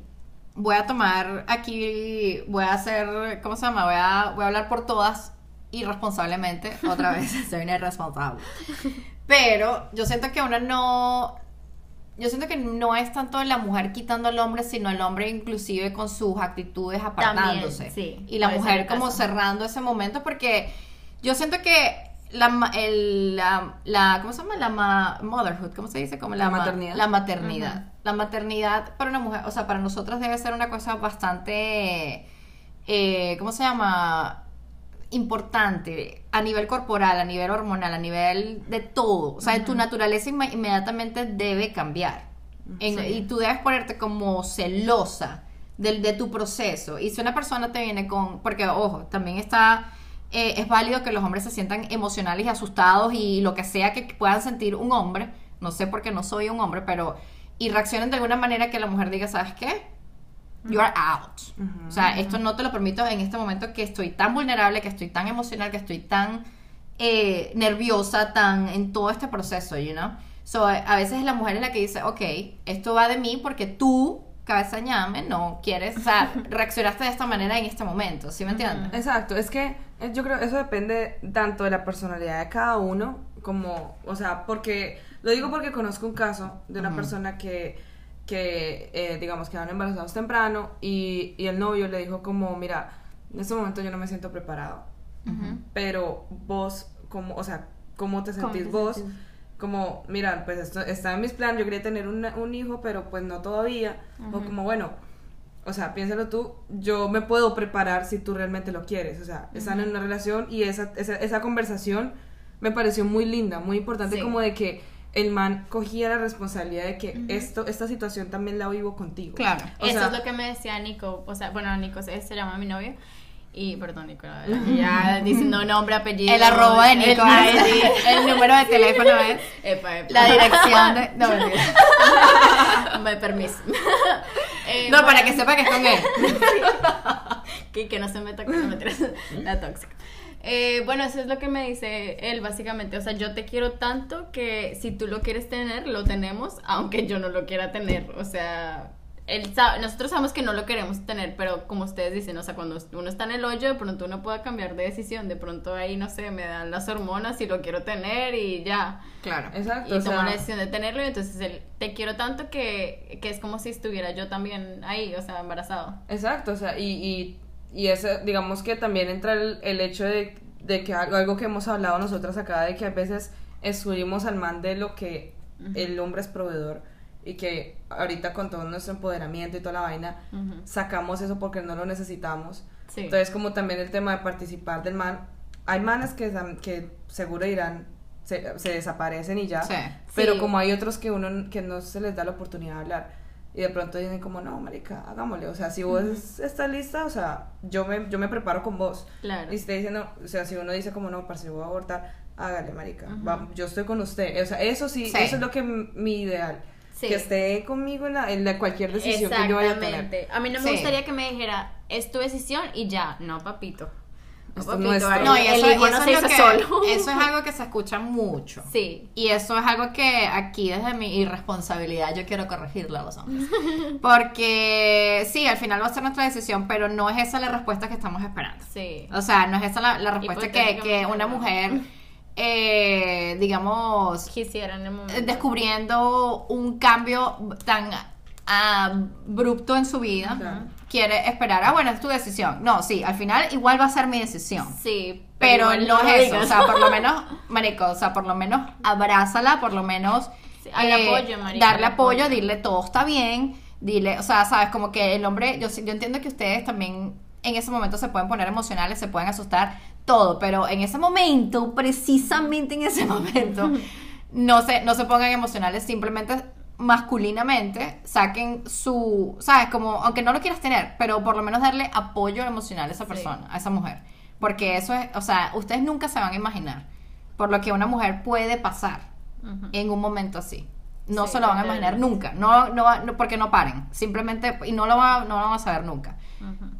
voy a tomar aquí, voy a hacer, ¿cómo se llama? Voy a, voy a hablar por todas irresponsablemente. Otra vez, *laughs* soy una irresponsable. *laughs* Pero yo siento que una no, yo siento que no es tanto la mujer quitando al hombre, sino el hombre inclusive con sus actitudes apartándose. sí, y la mujer como caso. cerrando ese momento porque yo siento que la, ma- el- la, la- ¿cómo se llama? La ma- motherhood, ¿cómo se dice? Como la, La ma- maternidad. La maternidad. La maternidad para una mujer, o sea, para nosotras debe ser una cosa bastante, eh, ¿cómo se llama? Importante a nivel corporal, a nivel hormonal, a nivel de todo. O sea, tu naturaleza inmediatamente debe cambiar. En- Sí. Y tú debes ponerte como celosa del, de tu proceso. Y si una persona te viene con... Porque, ojo, también está... eh, es válido que los hombres se sientan emocionales y asustados y lo que sea que puedan sentir un hombre. No sé por qué no soy un hombre, pero... Y reaccionen de alguna manera que la mujer diga, ¿sabes qué? You are out. Ujú. O sea, esto no te lo permito en este momento que estoy tan vulnerable, que estoy tan emocional, que estoy tan eh, nerviosa, tan en todo este proceso, you know? So, a veces la mujer es la que dice, ok, esto va de mí porque tú, cabeza ñame, no quieres, o sea, *laughs* reaccionaste de esta manera en este momento, ¿sí me entiendes? Exacto, es que eh, yo creo eso depende tanto de la personalidad de cada uno como, o sea, porque, lo digo porque conozco un caso de una persona que, que eh, digamos, quedaron embarazados temprano y, y el novio le dijo como, mira, en este momento yo no me siento preparado, Ujú. pero vos, como, o sea, ¿cómo te ¿Cómo sentís te vos? sentís? Como, mira, pues esto está en mis planes, yo quería tener un, un hijo, pero pues no todavía, o Ujú. como, bueno, o sea, piénsalo tú, yo me puedo preparar si tú realmente lo quieres. O sea, están en una relación y esa, esa, esa conversación me pareció muy linda, muy importante, Sí. como de que el man cogía la responsabilidad de que esto, esta situación también la vivo contigo. Claro. O Eso sea- es lo que me decía Nico, o sea, bueno, Nico se, se llama mi novio. Y, perdón, Nico, ya diciendo nombre, apellido. El arroba de Nico, el, es- el número de teléfono es Epa, epa. la dirección de... No. *laughs* Me permiso. *laughs* Eh, no, para que sepa que es con él. *laughs* que, que no se meta con la tóxica. Eh, bueno, eso es lo que me dice él básicamente. O sea, yo te quiero tanto que si tú lo quieres tener, lo tenemos, *laughs* aunque yo no lo quiera tener. O sea, él sabe- nosotros sabemos que no lo queremos tener, pero como ustedes dicen, o sea, cuando uno está en el hoyo, de pronto uno puede cambiar de decisión. De pronto ahí, no sé, me dan las hormonas y lo quiero tener y ya. Claro. Exacto. Y o tomó sea, la decisión de tenerlo y entonces él, te quiero tanto que, que es como si estuviera yo también ahí, o sea, embarazado. Exacto, o sea, y, y, y eso, digamos que también entra el, el hecho de, de que algo, algo que hemos hablado nosotras acá, de que a veces excluimos al man de lo que el hombre es proveedor y que ahorita con todo nuestro empoderamiento y toda la vaina, sacamos eso porque no lo necesitamos. Sí. Entonces, como también el tema de participar del man, hay manes que, que seguro irán, se, se desaparecen y ya, Sí. pero Sí. como hay otros que uno que no se les da la oportunidad de hablar y de pronto dicen como, no, marica, hagámosle, o sea, si vos estás lista, o sea, yo me, yo me preparo con vos. Claro. Y si te dicen, no, o sea, si uno dice como, no, parce, voy a abortar, hágale, marica, yo estoy con usted, o sea, eso sí, Sí. eso es lo que mi ideal. Sí. Que esté conmigo en, la, en la cualquier decisión que yo vaya a tener. A mí no me Sí. gustaría que me dijera, es tu decisión y ya. No, papito. Esto es ay, No, y El eso, hijo no eso se hizo que- solo. *laughs* eso es *laughs* algo que se escucha mucho. Sí. Y eso es algo que aquí desde mi irresponsabilidad yo quiero corregirlo a los hombres. Porque sí, al final va a ser nuestra decisión, pero no es esa la respuesta que estamos esperando. Sí. O sea, no es esa la, la respuesta que, que una mujer, *laughs* eh, digamos, Quisiera en el momento. descubriendo un cambio tan abrupto en su vida. Quiere esperar, ah, bueno, es tu decisión. No, sí, al final igual va a ser mi decisión. Sí. Pero no es eso, o sea, por lo *laughs* menos, marico, o sea, por lo menos abrázala, por lo menos Sí, al apoyo, marica, darle apoyo, apoyo. dile todo está bien, dile, o sea, sabes, como que el hombre, yo, yo entiendo que ustedes también en ese momento se pueden poner emocionales, se pueden asustar, todo, pero en ese momento, precisamente en ese *laughs* momento, no se, no se pongan emocionales, simplemente masculinamente saquen su, sabes, como, aunque no lo quieras tener, pero por lo menos darle apoyo emocional a esa Sí. persona, a esa mujer. Porque eso es, o sea, ustedes nunca se van a imaginar por lo que una mujer puede pasar en un momento así. No Sí, se lo van a imaginar nunca, no, no, porque no paren, simplemente, y no lo, va, no lo van a saber nunca.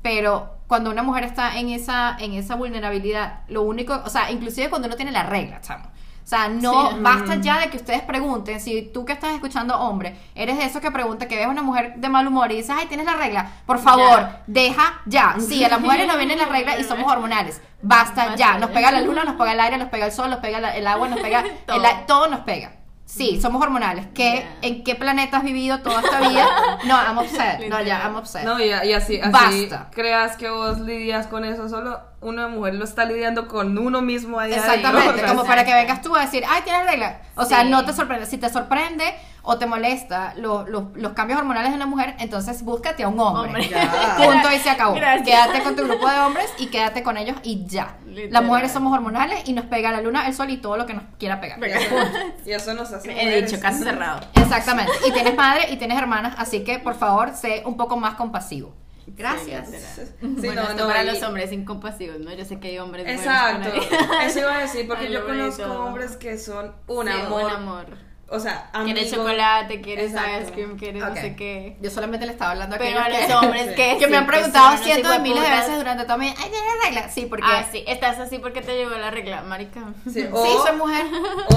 Pero cuando una mujer está en esa, en esa vulnerabilidad, lo único, o sea, inclusive cuando uno tiene la regla, chamo. O sea, no Sí. basta ya de que ustedes pregunten, si tú que estás escuchando hombre, eres de esos que pregunta que ves una mujer de mal humor y dices, ay, tienes la regla, por favor, Ya. deja ya. Sí, a las *laughs* mujeres nos vienen las reglas y somos hormonales. Basta Basta ya. Nos pega la luna, nos pega el aire, nos pega el sol, nos pega la- el agua, nos pega *laughs* el Todo. a- todo nos pega. Sí, somos hormonales. ¿Qué. ¿En qué planeta has vivido toda esta vida? No, I'm upset. No, ya, I'm upset. No, y, y así, así Basta. creas que vos lidias con eso, solo una mujer lo está lidiando con uno mismo a diario. Exactamente, O *laughs* sea, como para que vengas tú a decir, ay, tienes regla. O sea, no te sorprende. Si te sorprende o te molesta lo- lo- los cambios hormonales de una mujer, entonces búscate a un hombre. Hombre. *laughs* Punto y se acabó. Gracias. Quédate con tu grupo de hombres y quédate con ellos y ya. Literal. Las mujeres somos hormonales y nos pega la luna, el sol y todo lo que nos quiera pegar. Venga. *laughs* Y eso nos hace He dicho, caso cerrado. Exactamente. Y tienes madre y tienes hermanas, así que por favor, sé un poco más compasivo. Gracias. Sí, Sí, *laughs* bueno, no, esto no, para y- los hombres incompasivos, ¿no? Yo sé que hay hombres Exacto, *laughs* eso iba a decir, porque Ay, yo conozco hombres que son un Sí, amor. Un amor. O sea, Quiere amigo. chocolate, quiere Exacto. ice cream, quiere Ok. no sé qué. Yo solamente le estaba hablando a Pero a aquellos los que- hombres Sí. *laughs* que que me sí, han que preguntado unos cientos de miles de veces durante toda mi vida, ay, ¿tienes regla? Sí, porque Ah, sí, estás así porque te llegó la regla, marica. Sí, sí, o- soy mujer.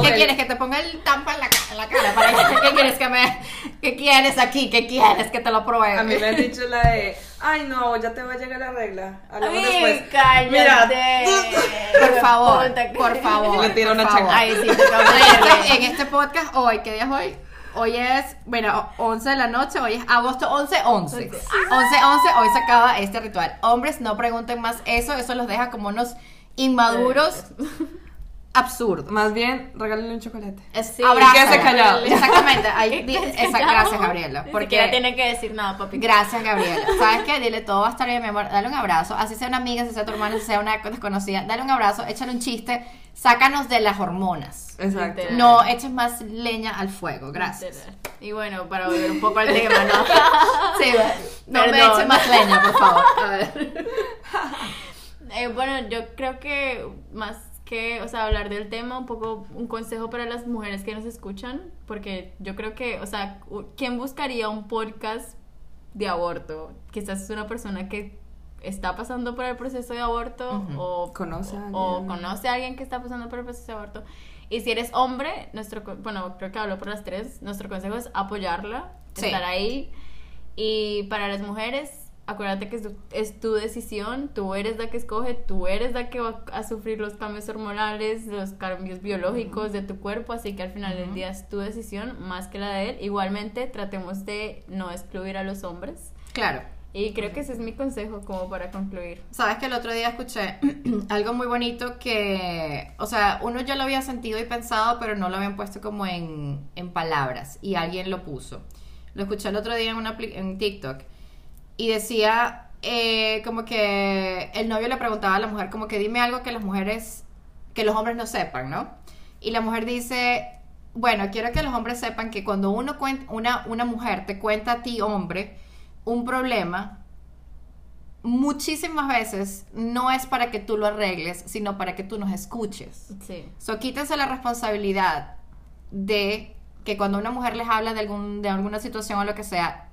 ¿Qué el- quieres? ¿Que te ponga el tampa en la, ca- en la cara? Para que- ¿Qué quieres que me... ¿Qué quieres aquí? ¿Qué quieres que te lo pruebe? A mí me han dicho la de, ay no, ya te va a llegar la regla. Hablamos Ay, después. cállate. Por *laughs* favor, por favor. Le tiro una chancla. Ay, sí, te En este, este podcast hoy, ¿qué día es hoy? Hoy es, bueno, 11 de la noche, hoy es agosto 11, 11. 11, 11, hoy se acaba este ritual. Hombres, no pregunten más eso, eso los deja como unos inmaduros absurdos. Más bien, regálenle un chocolate. Es, Sí, abrázala. callado. Exactamente. *laughs* ahí ¿Qué di- esa- gracias, Gabriela. Porque tiene que decir nada, papi. Gracias, Gabriela. ¿Sabes qué? Dile todo va a estar bien, mi amor. Dale un abrazo. Así sea una amiga, si sea tu hermana, si sea una desconocida. Dale un abrazo, échale un chiste. Sácanos de las hormonas. Exacto. Literal. No eches más leña al fuego. Gracias. Y bueno, para volver un poco al tema, ¿no? *laughs* Sí. No me Perdón. eches más leña, por favor. *laughs* A ver. Eh, bueno, yo creo que más que, o sea, hablar del tema, un poco un consejo para las mujeres que nos escuchan, porque yo creo que, o sea, ¿quién buscaría un podcast de aborto? Quizás es una persona que está pasando por el proceso de aborto o Conoce a o alguien. conoce a alguien que está pasando por el proceso de aborto. Y si eres hombre, nuestro, bueno, creo que hablo por las tres, nuestro consejo es apoyarla, Sí. estar ahí. Y para las mujeres, acuérdate que es tu, es tu decisión, tú eres la que escoge, tú eres la que va a sufrir los cambios hormonales, los cambios biológicos de tu cuerpo, así que al final del día es tu decisión más que la de él. Igualmente, tratemos de no excluir a los hombres. Claro. Y creo que ese es mi consejo como para concluir. Sabes que el otro día escuché *clears throat* algo muy bonito que, o sea, uno ya lo había sentido y pensado, pero no lo habían puesto como en, en palabras y alguien lo puso. Lo escuché el otro día en, una, en TikTok y decía eh, como que el novio le preguntaba a la mujer como que dime algo que las mujeres, que los hombres no sepan, ¿no? Y la mujer dice, bueno, quiero que los hombres sepan que cuando uno cuen- una, una mujer te cuenta a ti, hombre, un problema, muchísimas veces no es para que tú lo arregles, sino para que tú nos escuches. Sí. So, quítense la responsabilidad de que cuando una mujer les habla de, algún, de alguna situación o lo que sea,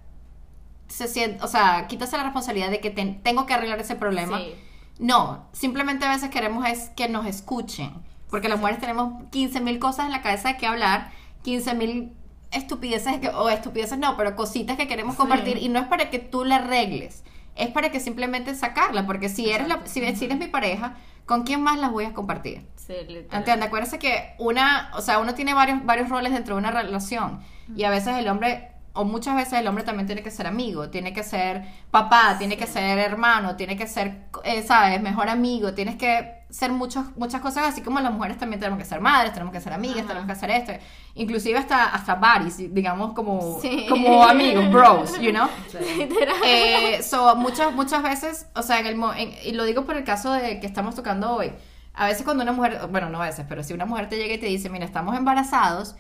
se siente, o sea, quítense la responsabilidad de que ten- tengo que arreglar ese problema. Sí. No, simplemente a veces queremos es que nos escuchen. Porque las mujeres tenemos 15 mil cosas en la cabeza de que hablar, 15 mil estupideces, que- o estupideces no, pero cositas que queremos compartir y no es para que tú la arregles, es para que simplemente sacarla, porque si eres, la, si, si eres mi pareja, ¿con quién más las voy a compartir? Sí. ¿Entiendes? Acuérdense que una, o sea, uno tiene varios, varios roles dentro de una relación y a veces el hombre, o muchas veces el hombre también tiene que ser amigo, tiene que ser papá, tiene que ser hermano, tiene que ser, eh, ¿sabes? Mejor amigo, tienes que ser muchos, muchas cosas, así como las mujeres también tenemos que ser madres, tenemos que ser amigas, Ajá. tenemos que hacer esto, inclusive hasta, hasta buddies, digamos como, Sí. como amigos, bros, you know? *laughs* Literal. Eh, so, muchas, muchas veces, o sea, en el, mo- en- y lo digo por el caso de que estamos tocando hoy, a veces cuando una mujer, bueno, no a veces, pero si una mujer te llega y te dice, mira, estamos embarazados,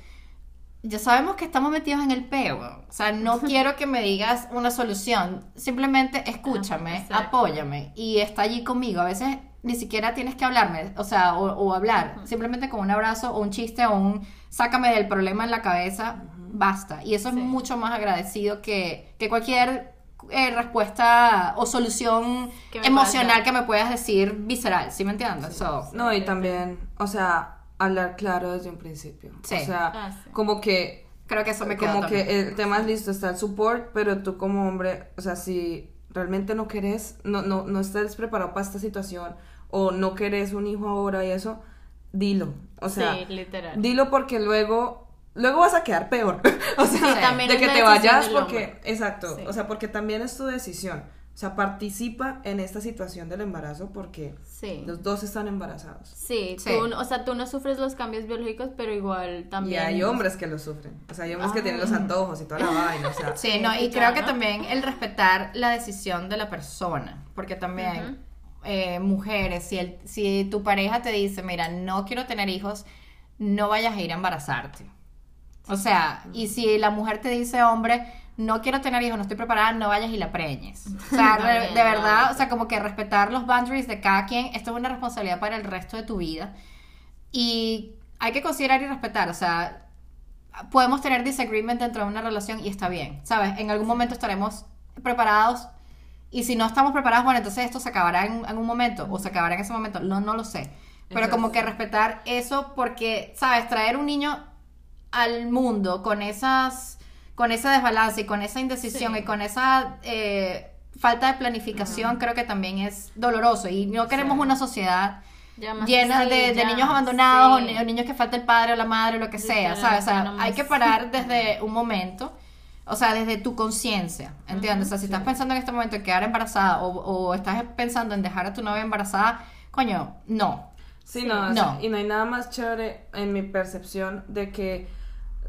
ya sabemos que estamos metidos en el peo. O sea, no *laughs* quiero que me digas una solución, simplemente escúchame, Ajá, exacto. apóyame y está allí conmigo. A veces ni siquiera tienes que hablarme, o sea, o, o hablar, simplemente con un abrazo o un chiste o un sácame del problema en la cabeza, basta. Y eso es mucho más agradecido que, que cualquier eh, respuesta o solución emocional que me puedas decir visceral, ¿sí me entiendes? So, No, y también, o sea, hablar claro desde un principio. Sí. O sea, Ah, sí. como que creo que eso me queda como también. que el tema es listo, está el support, pero tú como hombre, o sea, si realmente no querés, no, no, no estás preparado para esta situación, o no querés un hijo ahora y eso, dilo. O sea, sí, literal. dilo porque luego, luego vas a quedar peor. *laughs* o sea, Sí, también de que te vayas porque, hombre. exacto, Sí. o sea, porque también es tu decisión. O sea, participa en esta situación del embarazo porque Sí. los dos están embarazados. Sí, Sí. Tú, o sea, tú no sufres los cambios biológicos, pero igual también. Y hay hombres que lo sufren. O sea, hay hombres que Ah. tienen los antojos y toda la vaina. O sea, Sí, no, y creo que también el respetar la decisión de la persona, porque también eh, mujeres, si, el, si tu pareja te dice, mira, no quiero tener hijos, no vayas a ir a embarazarte. O sea, y si la mujer te dice, hombre, no quiero tener hijos, no estoy preparada, no vayas y la preñes. *laughs* O sea, de, verdad, no. o sea, como que respetar los boundaries de cada quien, esto es una responsabilidad para el resto de tu vida. Y hay que considerar y respetar, o sea, podemos tener disagreement dentro de una relación y está bien, ¿sabes? En algún momento estaremos preparados y si no estamos preparados, bueno, entonces esto se acabará en, en un momento o se acabará en ese momento, no, no lo sé. Pero como que respetar eso porque, ¿sabes? Traer un niño al mundo con esas con ese desbalance y con esa indecisión Sí. y con esa eh, falta de planificación creo que también es doloroso y no queremos Sí. una sociedad llena sí, de, niños abandonados sí. o ni- o niños que falta el padre o la madre o lo que sea. O sea, no hay que parar *laughs* desde un momento, o sea, desde tu conciencia, ¿entiendes? o sea, si estás pensando en este momento en quedar embarazada o, o estás pensando en dejar a tu novia embarazada, coño, no. Sí, Sí. no, o No. sea, y no hay nada más chévere en mi percepción de que,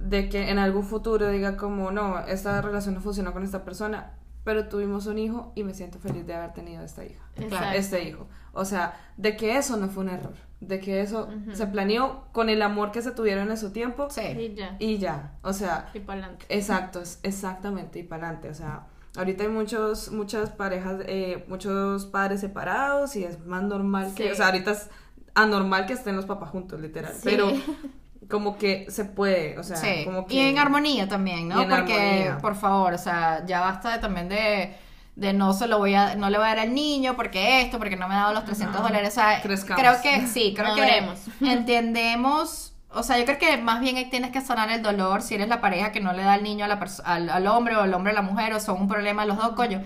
de que en algún futuro diga como, no, esta relación no funcionó con esta persona, pero tuvimos un hijo y me siento feliz de haber tenido esta hija, Exacto. este hijo. O sea, de que eso no fue un error, de que eso se planeó con el amor que se tuvieron en su tiempo Sí. Y ya. y ya, o sea, Y para adelante. Exacto, exactamente, y para adelante, o sea, ahorita hay muchos, muchas parejas, eh, muchos padres separados y es más normal que, Sí. o sea, ahorita es anormal que estén los papás juntos, literal, Sí. pero *laughs* como que se puede, o sea, Sí, como que... y en armonía también, ¿no? Porque, armonía. por favor, o sea, ya basta de, también de, de no se lo voy a, no le voy a dar al niño porque esto, porque no me ha dado los 300 dólares, o sea, creo que *laughs* sí, creo que Maduremos. entendemos, o sea, yo creo que más bien ahí tienes que sanar el dolor si eres la pareja que no le da al niño a la al, al hombre o el hombre a la mujer o son un problema los dos, coño,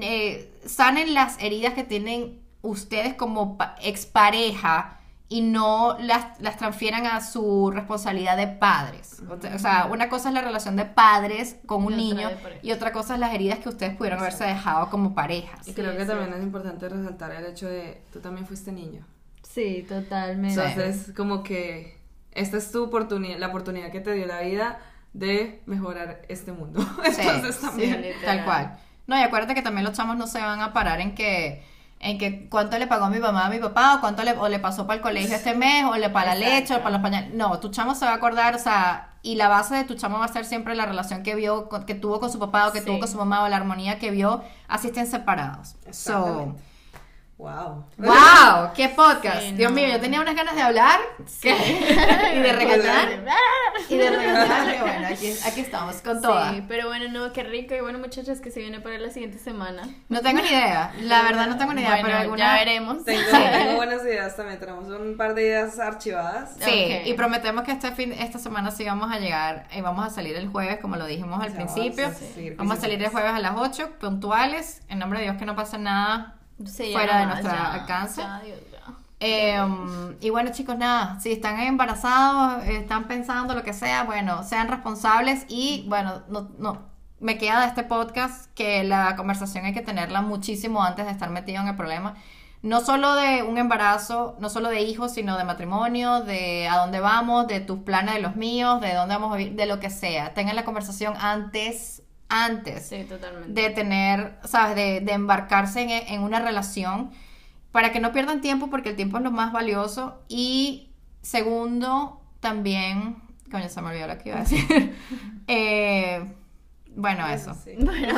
eh, sanen las heridas que tienen ustedes como pa- expareja y no las, las transfieran a su responsabilidad de padres. O sea, una cosa es la relación de padres con un Y niño y otra cosa es las heridas que ustedes pudieron haberse dejado como parejas. Y Sí, creo que también es importante resaltar el hecho de, tú también fuiste niño. Sí, totalmente. Entonces, como que esta es tu oportunidad, la oportunidad que te dio la vida de mejorar este mundo. *laughs* Entonces sí, también... Tal cual. No, y acuérdate que también los chamos no se van a parar en que en que cuánto le pagó mi mamá a mi papá o cuánto le, o le pasó para el colegio este mes o le para la leche o para los pañales. No, tu chamo se va a acordar, o sea, y la base de tu chamo va a ser siempre la relación que vio, que tuvo con su papá o que Sí. tuvo con su mamá o la armonía que vio, así estén separados. So. Wow. ¡Wow! ¡Qué podcast! Sí, Dios no. mío, yo tenía unas ganas de hablar ¿qué? *laughs* y de regañar. *laughs* y de regañar. y bueno, aquí, aquí estamos con todas. Sí, pero bueno, no, qué rico. Y bueno, muchachas, que se viene para la siguiente semana. No tengo ni idea. La verdad, no tengo ni idea. Bueno, pero alguna. ya veremos. Tengo, tengo buenas ideas también. Tenemos un par de ideas archivadas. Sí, y prometemos que este fin, esta semana sí vamos a llegar y vamos a salir el jueves, como lo dijimos al sea, principio. vamos a Vamos a salir el jueves a las 8, puntuales. En nombre de Dios, que no pase nada Fuera de nuestro alcance. ya, Dios, ya. Eh, y bueno, chicos, nada, si están embarazados, están pensando lo que sea, bueno, sean responsables y bueno, no, no, me queda de este podcast que la conversación hay que tenerla muchísimo antes de estar metido en el problema. No solo de un embarazo, no solo de hijos, sino de matrimonio, de a dónde vamos, de tus planes, de los míos, de dónde vamos a vivir, de lo que sea. Tengan la conversación antes, antes Sí, de tener, ¿sabes? De, de embarcarse en, en una relación para que no pierdan tiempo porque el tiempo es lo más valioso. Y segundo, también, coño, se me olvidó lo que iba a decir. *laughs* Eh, bueno, eso. Sí. Bueno,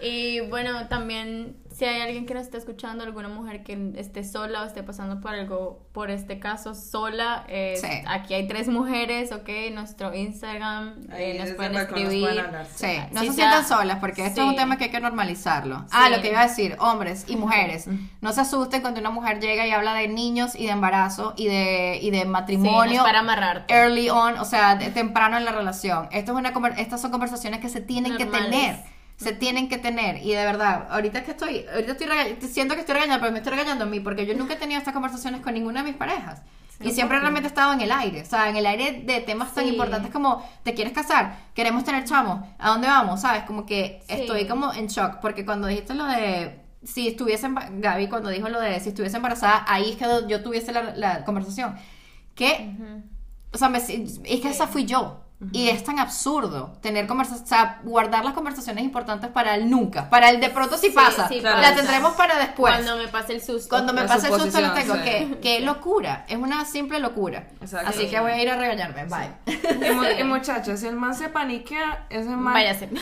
y bueno, también si hay alguien que nos está escuchando, alguna mujer que esté sola o esté pasando por algo, por este caso sola, eh, Sí. aquí hay tres mujeres, ok, nuestro Instagram, eh, nos pueden balcón nos escribir. pueden hablar. Sí, no Sí, se sea- sientan solas porque esto es un tema que hay que normalizarlo. Ah, lo que iba a decir, hombres y mujeres, no se asusten cuando una mujer llega y habla de niños y de embarazo y de, y de no matrimonio. es para amarrarte. early on, o sea, de- temprano en la relación. Esto es una conver- estas son conversaciones que se tienen que tener. Se tienen que tener. Y de verdad, ahorita que estoy, ahorita estoy rega- siento que estoy regañando, pero me estoy regañando a mí, porque yo nunca he tenido estas conversaciones con ninguna de mis parejas. y siempre realmente he estado en el aire, o sea, en el aire de temas tan Sí. importantes como, ¿te quieres casar? ¿Queremos tener chamos? ¿A dónde vamos? ¿Sabes? Como que Sí. estoy como en shock, porque cuando dijiste lo de, si estuviese, Gaby, cuando dijo lo de si estuviese embarazada, ahí es que yo tuviese la, la conversación. Que Ujú. o sea, me- es que esa fui yo. Y es tan absurdo tener conversaciones, o sea, guardar las conversaciones importantes para el nunca. Para el de pronto si Sí, pasa. sí, la pasa. tendremos para después. Cuando me pase el susto. Cuando me La pase el susto lo tengo. sí. Qué, qué locura. Es una simple locura. Exacto. Así que voy a ir a regañarme. Bye. Y, mu- y *laughs* muchachos, si el man se paniquea, ese man. Váyase. *laughs*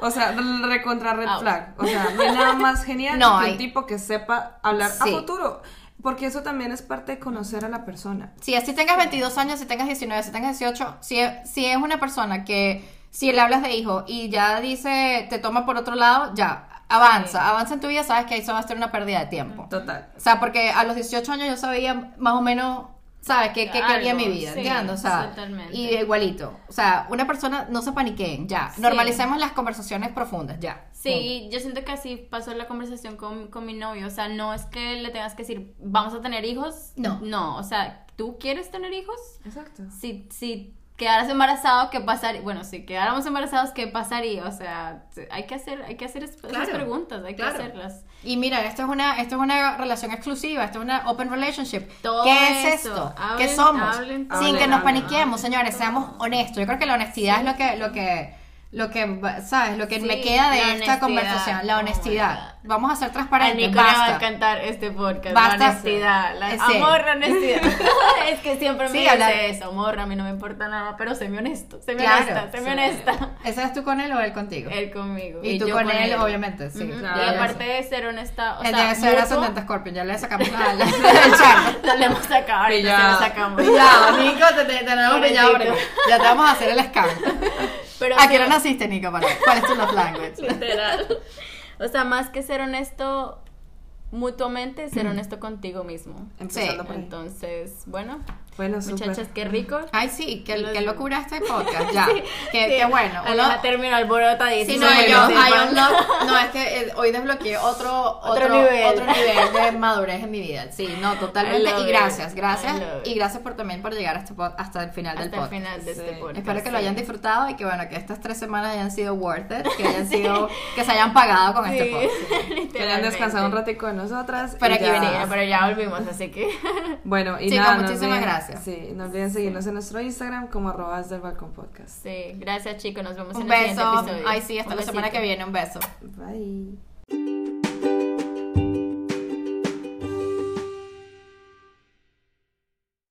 O sea, recontra red flag. O sea, no hay nada más genial No que hay. un tipo que sepa hablar Sí. a futuro. Porque eso también es parte de conocer a la persona. Si así tengas 22 años, si tengas 19, si tengas 18, si, si es una persona que, si le hablas de hijo y ya dice, te toma por otro lado, ya, avanza, avanza en tu vida, sabes que eso va a ser una pérdida de tiempo. Total. O sea, porque a los 18 años yo sabía más o menos, ¿sabes? ¿Qué, qué quería mi vida? sí, ¿Entiendes? O sea, totalmente. y igualito. O sea, una persona, no se paniqueen, ya. Sí. Normalicemos las conversaciones profundas, ya. Sí, yo siento que así pasó la conversación con, con mi novio. O sea, no es que le tengas que decir, vamos a tener hijos. No. No, o sea, ¿tú quieres tener hijos? Exacto. Si, si quedaras embarazado, ¿qué pasaría? Bueno, si quedáramos embarazados, ¿qué pasaría? O sea, hay que hacer, hay que hacer es- esas Claro, preguntas, hay claro. que hacerlas. Y mira, esto es una, esto es una relación exclusiva, esto es una open relationship. Todo ¿Qué es eso. esto? Hablen, ¿Qué somos? hablen, Sin hablen, que nos paniquemos, señores, seamos honestos. Yo creo que la honestidad es lo que, lo que, lo que, sabes, lo que Sí, me queda de la esta honestidad. conversación, la Oh honestidad. Vamos a ser A transparentes, Nico le va a basta. encantar este podcast. Basta. La honestidad. La, Sí. Amor, la honestidad. *laughs* *laughs* es que siempre me Sí, dice eso. Amor, a mí no me importa nada, pero sé mi honesto. Sé mi Claro, honesta, sé mi sí. honesta. ¿Ese eres tú con él o él contigo? Él conmigo. Y, tú yo con él, obviamente, sí. Claro. Y aparte de ser honesta, o Él sea, debe ser ascendente Scorpio, ya le sacamos la, *laughs* la, el. No le hemos sacado, ahorita se lo sacamos. Ya, Nico, te, te, tenemos porque ya te vamos a hacer el scam. Pero ¿A qué hora naciste, Nico? Para- ¿Cuál es tu love language? *laughs* Literal. O sea, más que ser honesto mutuamente, ser honesto contigo mismo. Sí. Entonces, bueno, Bueno, muchachas, qué rico. Ay, sí, qué, Los- qué locura este *laughs* podcast, ya. Sí, qué, sí. qué bueno. Uno, terminó alborotadísima. Sí, no, Bueno, yo, I unlock- *laughs* no, es que eh, hoy desbloqueé otro, otro, Otro nivel. otro nivel de madurez en mi vida. Sí, no, totalmente. Y gracias, gracias. Y gracias por también por llegar hasta, hasta el final del Hasta el podcast. final de este Sí. podcast. Espero que lo hayan disfrutado y que bueno, que estas tres semanas hayan sido worth it, que hayan *laughs* sido, que se hayan pagado con este podcast. Que hayan descansado un ratico de nosotras. Pero aquí ya- venimos. Sí, pero ya volvimos, así que. Bueno, y Chicos, nada, no muchísimas olviden- Sí, no olviden seguirnos en nuestro Instagram como arrobas del balcón podcast. Sí, gracias chicos, nos vemos en beso. el siguiente episodio. Ay sí, hasta un la semana que viene, un beso. Bye.